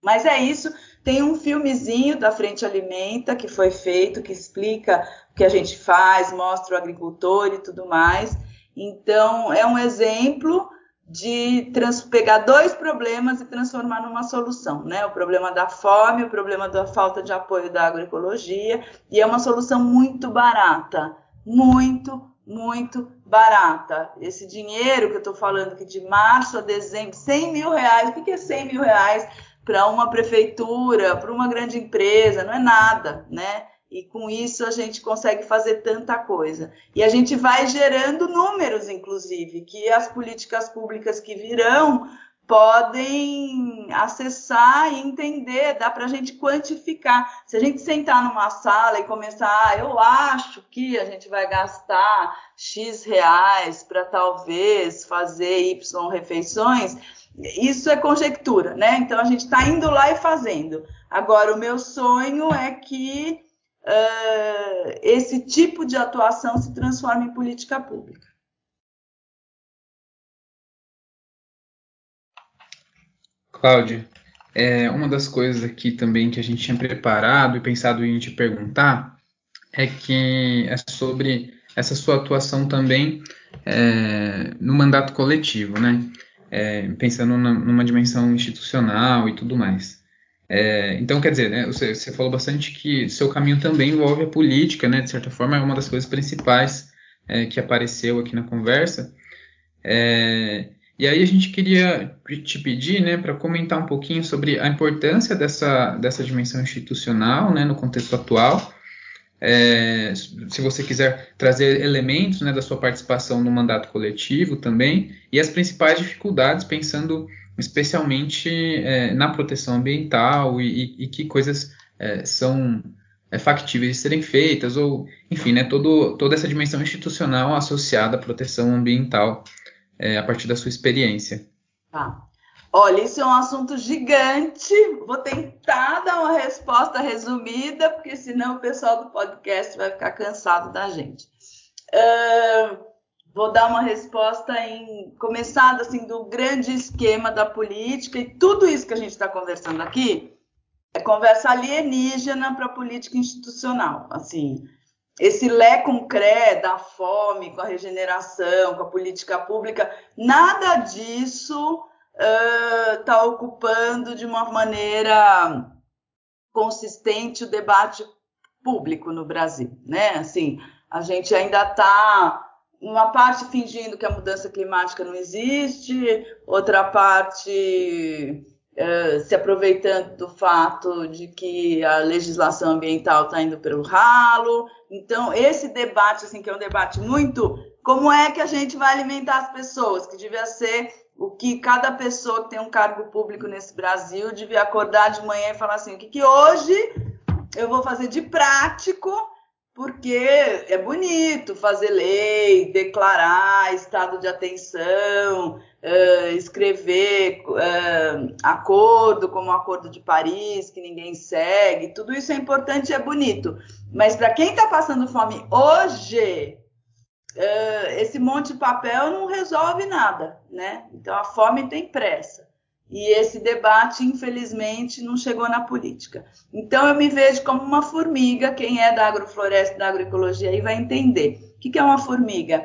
Mas é isso. Tem um filmezinho da Frente Alimenta que foi feito, que explica o que a gente faz, mostra o agricultor e tudo mais. Então, é um exemplo de pegar dois problemas e transformar numa solução, né? O problema da fome, o problema da falta de apoio da agroecologia, e é uma solução muito barata, muito, muito barata. Esse dinheiro que eu estou falando que de março a dezembro, 100 mil reais, o que é 100 mil reais para uma prefeitura, para uma grande empresa? Não é nada, né? E com isso a gente consegue fazer tanta coisa. E a gente vai gerando números, inclusive, que as políticas públicas que virão podem acessar e entender, dá para a gente quantificar. Se a gente sentar numa sala e começar, ah, eu acho que a gente vai gastar X reais para talvez fazer Y refeições, isso é conjectura, né? Então a gente está indo lá e fazendo. Agora, o meu sonho é que uh, esse tipo de atuação se transforma em política pública. Cláudia, é, uma das coisas aqui também que a gente tinha preparado e pensado em te perguntar é que é sobre essa sua atuação também é, no mandato coletivo, né? É, pensando na, numa dimensão institucional e tudo mais. É, então, quer dizer, né, você, você, falou bastante que seu caminho também envolve a política, né, de certa forma é uma das coisas principais é, que apareceu aqui na conversa. É, e aí a gente queria te pedir né, para comentar um pouquinho sobre a importância dessa, dessa dimensão institucional né, no contexto atual. É, se você quiser trazer elementos né, da sua participação no mandato coletivo também, e as principais dificuldades, pensando especialmente é, na proteção ambiental e, e, e que coisas é, são é, factíveis de serem feitas, ou, enfim, né, todo, toda essa dimensão institucional associada à proteção ambiental é, a partir da sua experiência. Tá. Olha, isso é um assunto gigante. Vou tentar dar uma resposta resumida, porque senão o pessoal do podcast vai ficar cansado da gente. Uh, vou dar uma resposta em começada assim do grande esquema da política e tudo isso que a gente está conversando aqui é conversa alienígena para a política institucional. Assim, esse lé com cré da fome, com a regeneração, com a política pública, nada disso está uh, ocupando de uma maneira consistente o debate público no Brasil, né? Assim, a gente ainda está uma parte fingindo que a mudança climática não existe, outra parte uh, se aproveitando do fato de que a legislação ambiental está indo pelo ralo. Então, esse debate, assim, que é um debate muito como é que a gente vai alimentar as pessoas, que devia ser o que cada pessoa que tem um cargo público nesse Brasil devia acordar de manhã e falar assim, o que, que hoje eu vou fazer de prático porque é bonito fazer lei, declarar estado de atenção, uh, escrever uh, acordo como o Acordo de Paris, que ninguém segue, tudo isso é importante e é bonito. Mas para quem está passando fome hoje, uh, esse monte de papel não resolve nada, né? Então a fome tem pressa. E esse debate, infelizmente, não chegou na política. Então, eu me vejo como uma formiga. Quem é da agrofloresta, da agroecologia, aí vai entender. O que é uma formiga?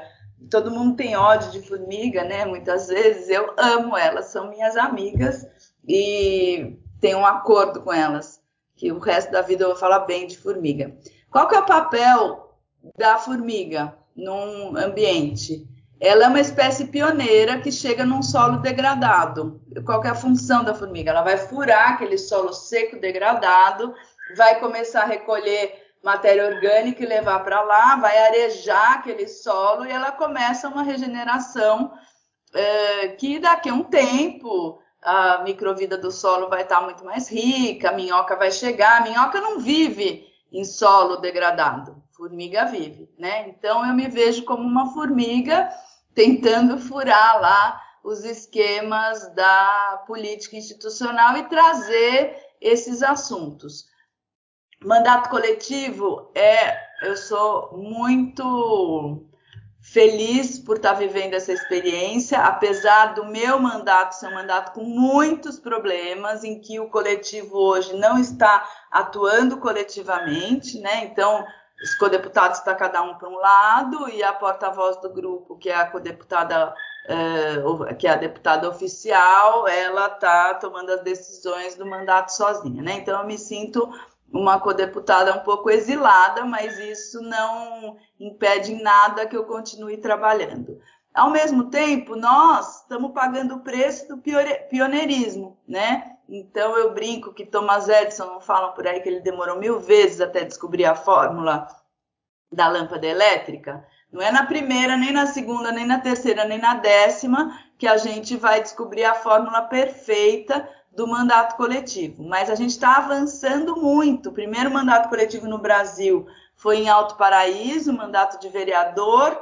Todo mundo tem ódio de formiga, né? Muitas vezes eu amo elas, são minhas amigas e tenho um acordo com elas, que o resto da vida eu vou falar bem de formiga. Qual que é o papel da formiga num ambiente? Ela é uma espécie pioneira que chega num solo degradado. Qual é a função da formiga? Ela vai furar aquele solo seco degradado, vai começar a recolher matéria orgânica e levar para lá, vai arejar aquele solo e ela começa uma regeneração é, que daqui a um tempo a microvida do solo vai estar muito mais rica, a minhoca vai chegar. A minhoca não vive em solo degradado, formiga vive, né? Então eu me vejo como uma formiga tentando furar lá os esquemas da política institucional e trazer esses assuntos. Mandato coletivo é, eu sou muito feliz por estar vivendo essa experiência, apesar do meu mandato ser um mandato com muitos problemas, em que o coletivo hoje não está atuando coletivamente, né? Então, os codeputados está cada um para um lado e a porta-voz do grupo, que é a codeputada, é, que é a deputada oficial, ela está tomando as decisões do mandato sozinha, né? Então eu me sinto uma codeputada um pouco exilada, mas isso não impede em nada que eu continue trabalhando. Ao mesmo tempo, nós estamos pagando o preço do pioneirismo, né? Então eu brinco que Thomas Edison não falam por aí que ele demorou mil vezes até descobrir a fórmula da lâmpada elétrica. Não é na primeira, nem na segunda, nem na terceira, nem na décima que a gente vai descobrir a fórmula perfeita do mandato coletivo. Mas a gente está avançando muito. O primeiro mandato coletivo no Brasil foi em Alto Paraíso, mandato de vereador,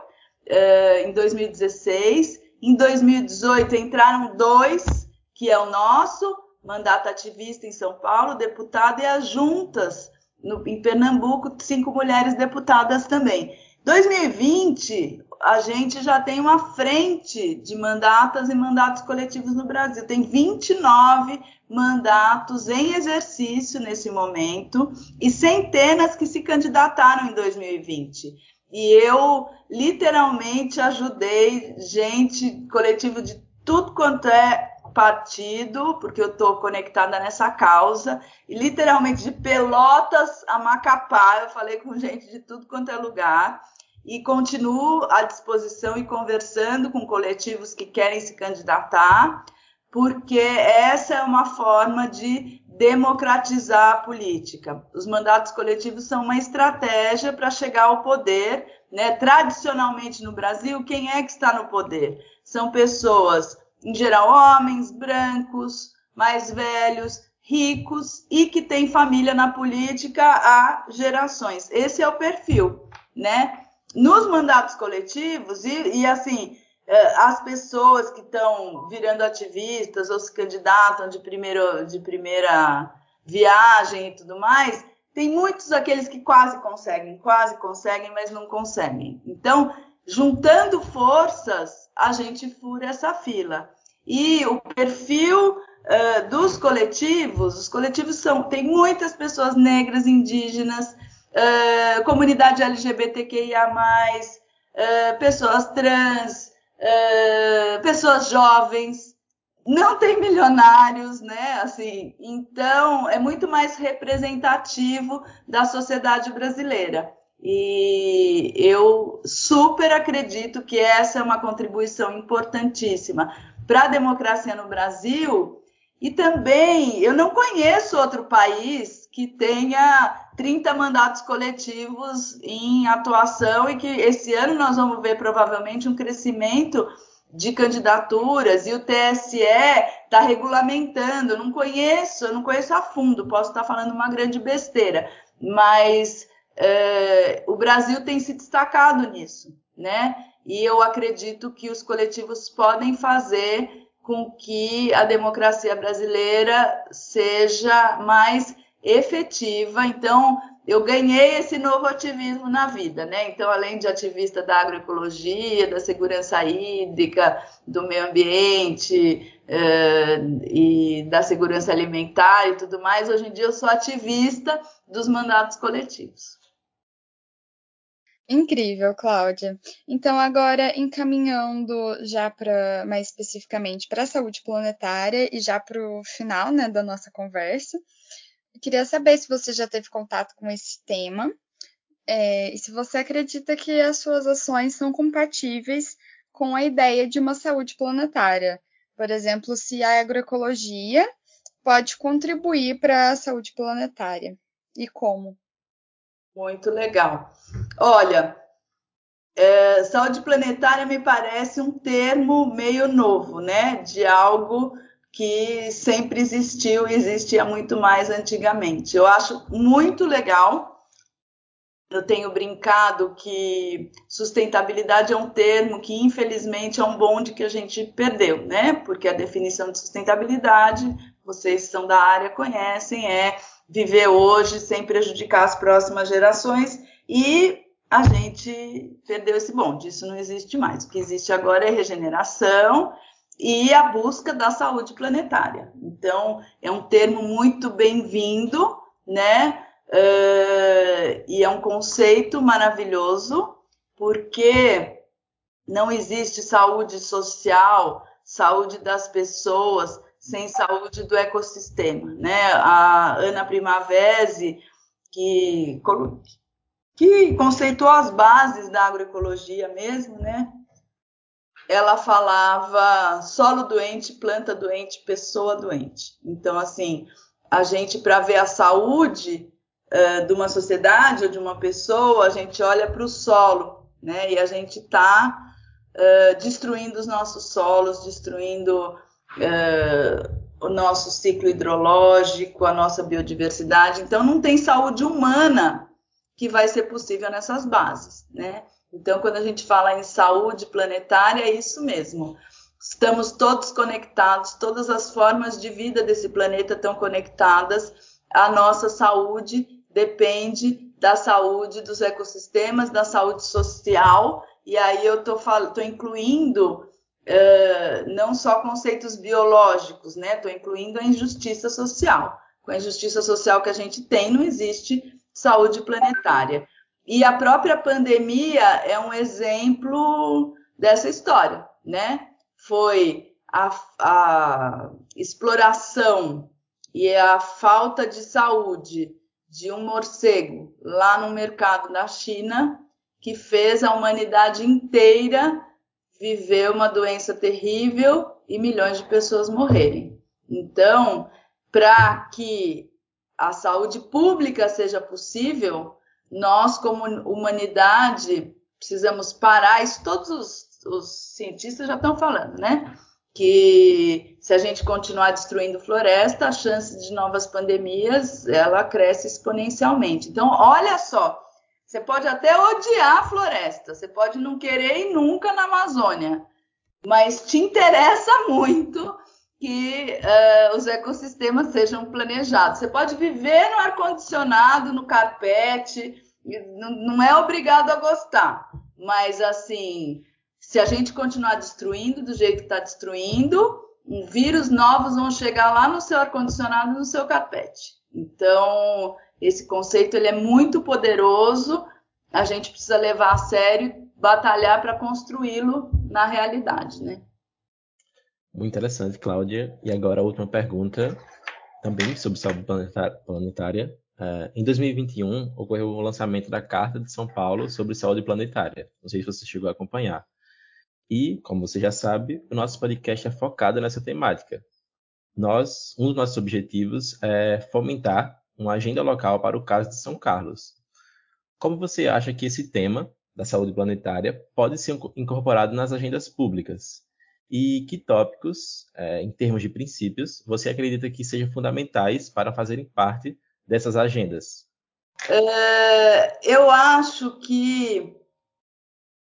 eh, em 2016. Em 2018 entraram dois, que é o nosso, mandato ativista em São Paulo, deputado, e as juntas no, em Pernambuco, cinco mulheres deputadas também. 2020, a gente já tem uma frente de mandatas e mandatos coletivos no Brasil. Tem 29 mandatos em exercício nesse momento e centenas que se candidataram em 2020. E eu literalmente ajudei gente, coletivo de tudo quanto é partido, porque eu estou conectada nessa causa, e literalmente de Pelotas a Macapá, eu falei com gente de tudo quanto é lugar, e continuo à disposição e conversando com coletivos que querem se candidatar, porque essa é uma forma de democratizar a política. Os mandatos coletivos são uma estratégia para chegar ao poder. Né? Tradicionalmente no Brasil, quem é que está no poder? São pessoas em geral homens, brancos, mais velhos, ricos e que têm família na política há gerações. Esse é o perfil, né? Nos mandatos coletivos, e, e assim, é, as pessoas que estão virando ativistas ou se candidatam de, primeiro, de primeira viagem e tudo mais, tem muitos aqueles que quase conseguem, quase conseguem, mas não conseguem. Então, juntando forças, a gente fura essa fila. E o perfil uh, dos coletivos, os coletivos são, tem muitas pessoas negras, indígenas, uh, comunidade LGBTQIA+, uh, pessoas trans, pessoas jovens, não tem milionários, né? Assim, então é muito mais representativo da sociedade brasileira. E eu super acredito que essa é uma contribuição importantíssima para a democracia no Brasil. E também eu não conheço outro país que tenha 30 mandatos coletivos em atuação e que esse ano nós vamos ver provavelmente um crescimento de candidaturas e o TSE está regulamentando. Eu não conheço, eu não conheço a fundo, posso estar falando uma grande besteira, mas é, o Brasil tem se destacado nisso, né? E eu acredito que os coletivos podem fazer com que a democracia brasileira seja mais efetiva. Então, eu ganhei esse novo ativismo na vida, né? Então, além de ativista da agroecologia, da segurança hídrica, do meio ambiente uh, e da segurança alimentar e tudo mais, hoje em dia eu sou ativista dos mandatos coletivos. Incrível, Cláudia. Então, agora encaminhando já para mais especificamente para a saúde planetária e já para o final né, da nossa conversa, queria saber se você já teve contato com esse tema é, e se você acredita que as suas ações são compatíveis com a ideia de uma saúde planetária. Por exemplo, se a agroecologia pode contribuir para a saúde planetária e como. Muito legal. Olha, é, saúde planetária me parece um termo meio novo, né? De algo que sempre existiu e existia muito mais antigamente. Eu acho muito legal eu tenho brincado que sustentabilidade é um termo que, infelizmente, é um bonde que a gente perdeu, né? Porque a definição de sustentabilidade, vocês são da área, conhecem, é viver hoje sem prejudicar as próximas gerações e a gente perdeu esse bonde, isso não existe mais. O que existe agora é regeneração e a busca da saúde planetária. Então, é um termo muito bem-vindo, né? Uh, e é um conceito maravilhoso, porque não existe saúde social, saúde das pessoas, sem saúde do ecossistema. Né? A Ana Primavesi, que, que conceituou as bases da agroecologia mesmo, né? ela falava solo doente, planta doente, pessoa doente. Então, assim, a gente, para ver a saúde, uh, de uma sociedade ou de uma pessoa, a gente olha para o solo, né? E a gente está uh, destruindo os nossos solos, destruindo uh, o nosso ciclo hidrológico, a nossa biodiversidade. Então, não tem saúde humana que vai ser possível nessas bases, né? Então, quando a gente fala em saúde planetária, é isso mesmo. Estamos todos conectados, todas as formas de vida desse planeta estão conectadas à nossa saúde depende da saúde dos ecossistemas, da saúde social, e aí eu estou incluindo uh, não só conceitos biológicos, né? Estou incluindo a injustiça social. Com a injustiça social que a gente tem, não existe saúde planetária. E a própria pandemia é um exemplo dessa história, né? Foi a, a exploração e a falta de saúde de um morcego lá no mercado da China que fez a humanidade inteira viver uma doença terrível e milhões de pessoas morrerem. Então, para que a saúde pública seja possível, nós, como humanidade, precisamos parar. Isso todos os, os cientistas já estão falando, né? que se a gente continuar destruindo floresta, a chance de novas pandemias ela cresce exponencialmente. Então, olha só, você pode até odiar a floresta, você pode não querer ir nunca na Amazônia, mas te interessa (laughs) muito que uh, os ecossistemas sejam planejados. Você pode viver no ar-condicionado, no carpete, não, é obrigado a gostar, mas assim se a gente continuar destruindo do jeito que está destruindo, um vírus novos vão chegar lá no seu ar-condicionado, no seu carpete. Então, esse conceito ele é muito poderoso, a gente precisa levar a sério, batalhar para construí-lo na realidade, né? Muito interessante, Cláudia. E agora a última pergunta, também sobre saúde planetária. Uh, em 2021, ocorreu o lançamento da Carta de São Paulo sobre saúde planetária. Não sei se você chegou a acompanhar. E, como você já sabe, o nosso podcast é focado nessa temática. Nós, um dos nossos objetivos é fomentar uma agenda local para o caso de São Carlos. Como você acha que esse tema da saúde planetária pode ser incorporado nas agendas públicas? E que tópicos, é, em termos de princípios, você acredita que sejam fundamentais para fazerem parte dessas agendas? É, eu acho que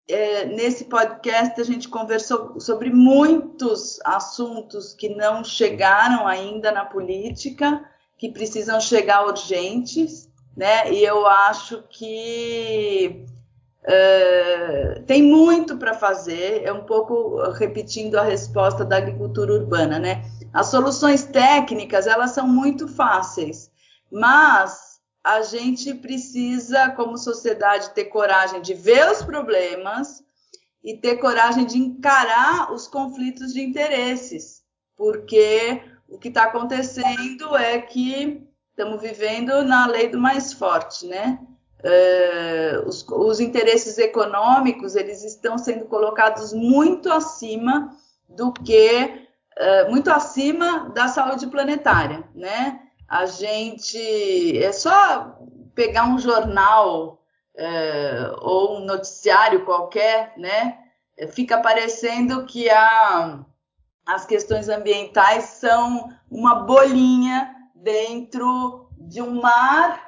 é, nesse podcast a gente conversou sobre muitos assuntos que não chegaram ainda na política, que precisam chegar urgentes, né? E eu acho que é, tem muito para fazer. É um pouco repetindo a resposta da agricultura urbana, né? As soluções técnicas elas são muito fáceis, mas a gente precisa, como sociedade, ter coragem de ver os problemas e ter coragem de encarar os conflitos de interesses, porque o que está acontecendo é que estamos vivendo na lei do mais forte, né? Uh, os, os, interesses econômicos eles estão sendo colocados muito acima do que uh, muito acima da saúde planetária, né? A gente é só pegar um jornal uh, ou um noticiário qualquer, né? Fica parecendo que a, as questões ambientais são uma bolinha dentro de um mar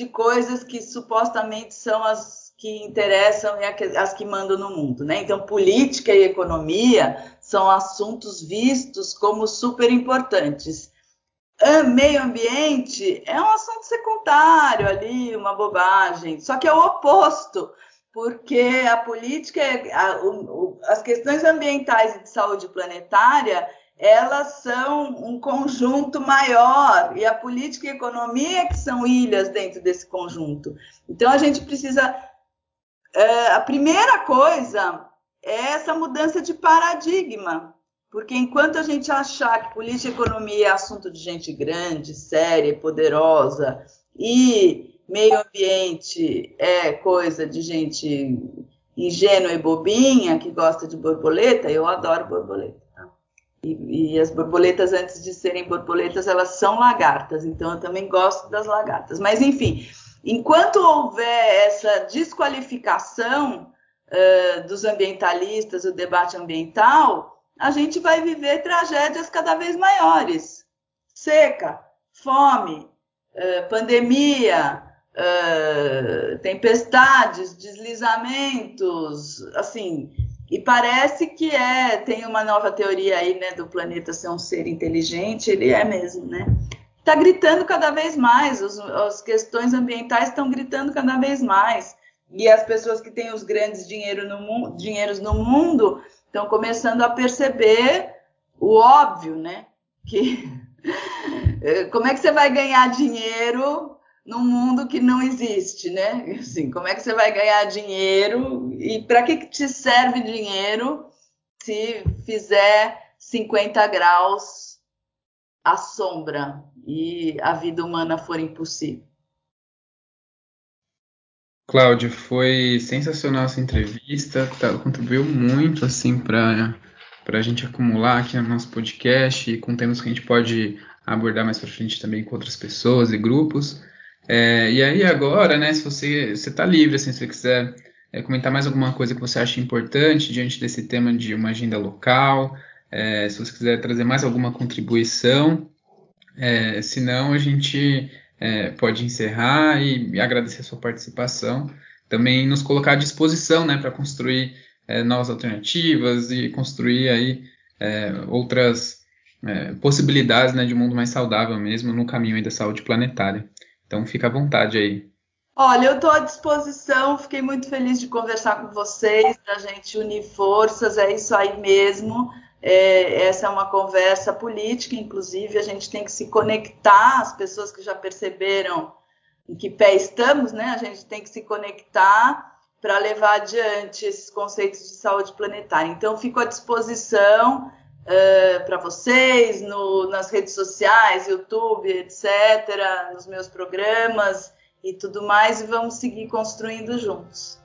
de coisas que supostamente são as que interessam e as que mandam no mundo, né? Então, política e economia são assuntos vistos como super importantes. Meio ambiente é um assunto secundário ali, uma bobagem. Só que é o oposto, porque a política, a, o, as questões ambientais e de saúde planetária elas são um conjunto maior e a política e a economia que são ilhas dentro desse conjunto. Então a gente precisa. É, a primeira coisa é essa mudança de paradigma, porque enquanto a gente achar que política e economia é assunto de gente grande, séria, poderosa e meio ambiente é coisa de gente ingênua e bobinha que gosta de borboleta, eu adoro borboleta. E, e, as borboletas, antes de serem borboletas, elas são lagartas, então eu também gosto das lagartas. Mas, enfim, enquanto houver essa desqualificação uh, dos ambientalistas, o debate ambiental, a gente vai viver tragédias cada vez maiores: seca, fome, uh, pandemia, uh, tempestades, deslizamentos, assim e parece que é, tem uma nova teoria aí, né, do planeta ser um ser inteligente, ele é mesmo, né? Está gritando cada vez mais, os, as questões ambientais estão gritando cada vez mais. E as pessoas que têm os grandes dinheiro no, dinheiros no mundo estão começando a perceber o óbvio, né? Que (laughs) como é que você vai ganhar dinheiro num mundo que não existe, né? Assim, como é que você vai ganhar dinheiro e para que, que te serve dinheiro se fizer 50 graus à sombra e a vida humana for impossível? Cláudia, foi sensacional essa entrevista, tá, contribuiu muito assim para para a gente acumular aqui no nosso podcast, com temas que a gente pode abordar mais para frente também com outras pessoas e grupos. É, e aí agora, né, se você está livre, assim, se você quiser é, comentar mais alguma coisa que você acha importante diante desse tema de uma agenda local, é, se você quiser trazer mais alguma contribuição, é, senão a gente é, pode encerrar e, e, agradecer a sua participação, também nos colocar à disposição, né, para construir é, novas alternativas e construir aí é, outras possibilidades, né, de um mundo mais saudável mesmo no caminho da saúde planetária. Então fica à vontade aí. Olha, eu estou à disposição, fiquei muito feliz de conversar com vocês, da gente unir forças, é isso aí mesmo. É, essa é uma conversa política, inclusive, a gente tem que se conectar, as pessoas que já perceberam em que pé estamos, né? A gente tem que se conectar para levar adiante esses conceitos de saúde planetária. Então, fico à disposição uh, para vocês no, nas redes sociais, YouTube, etc., nos meus programas e tudo mais, e vamos seguir construindo juntos.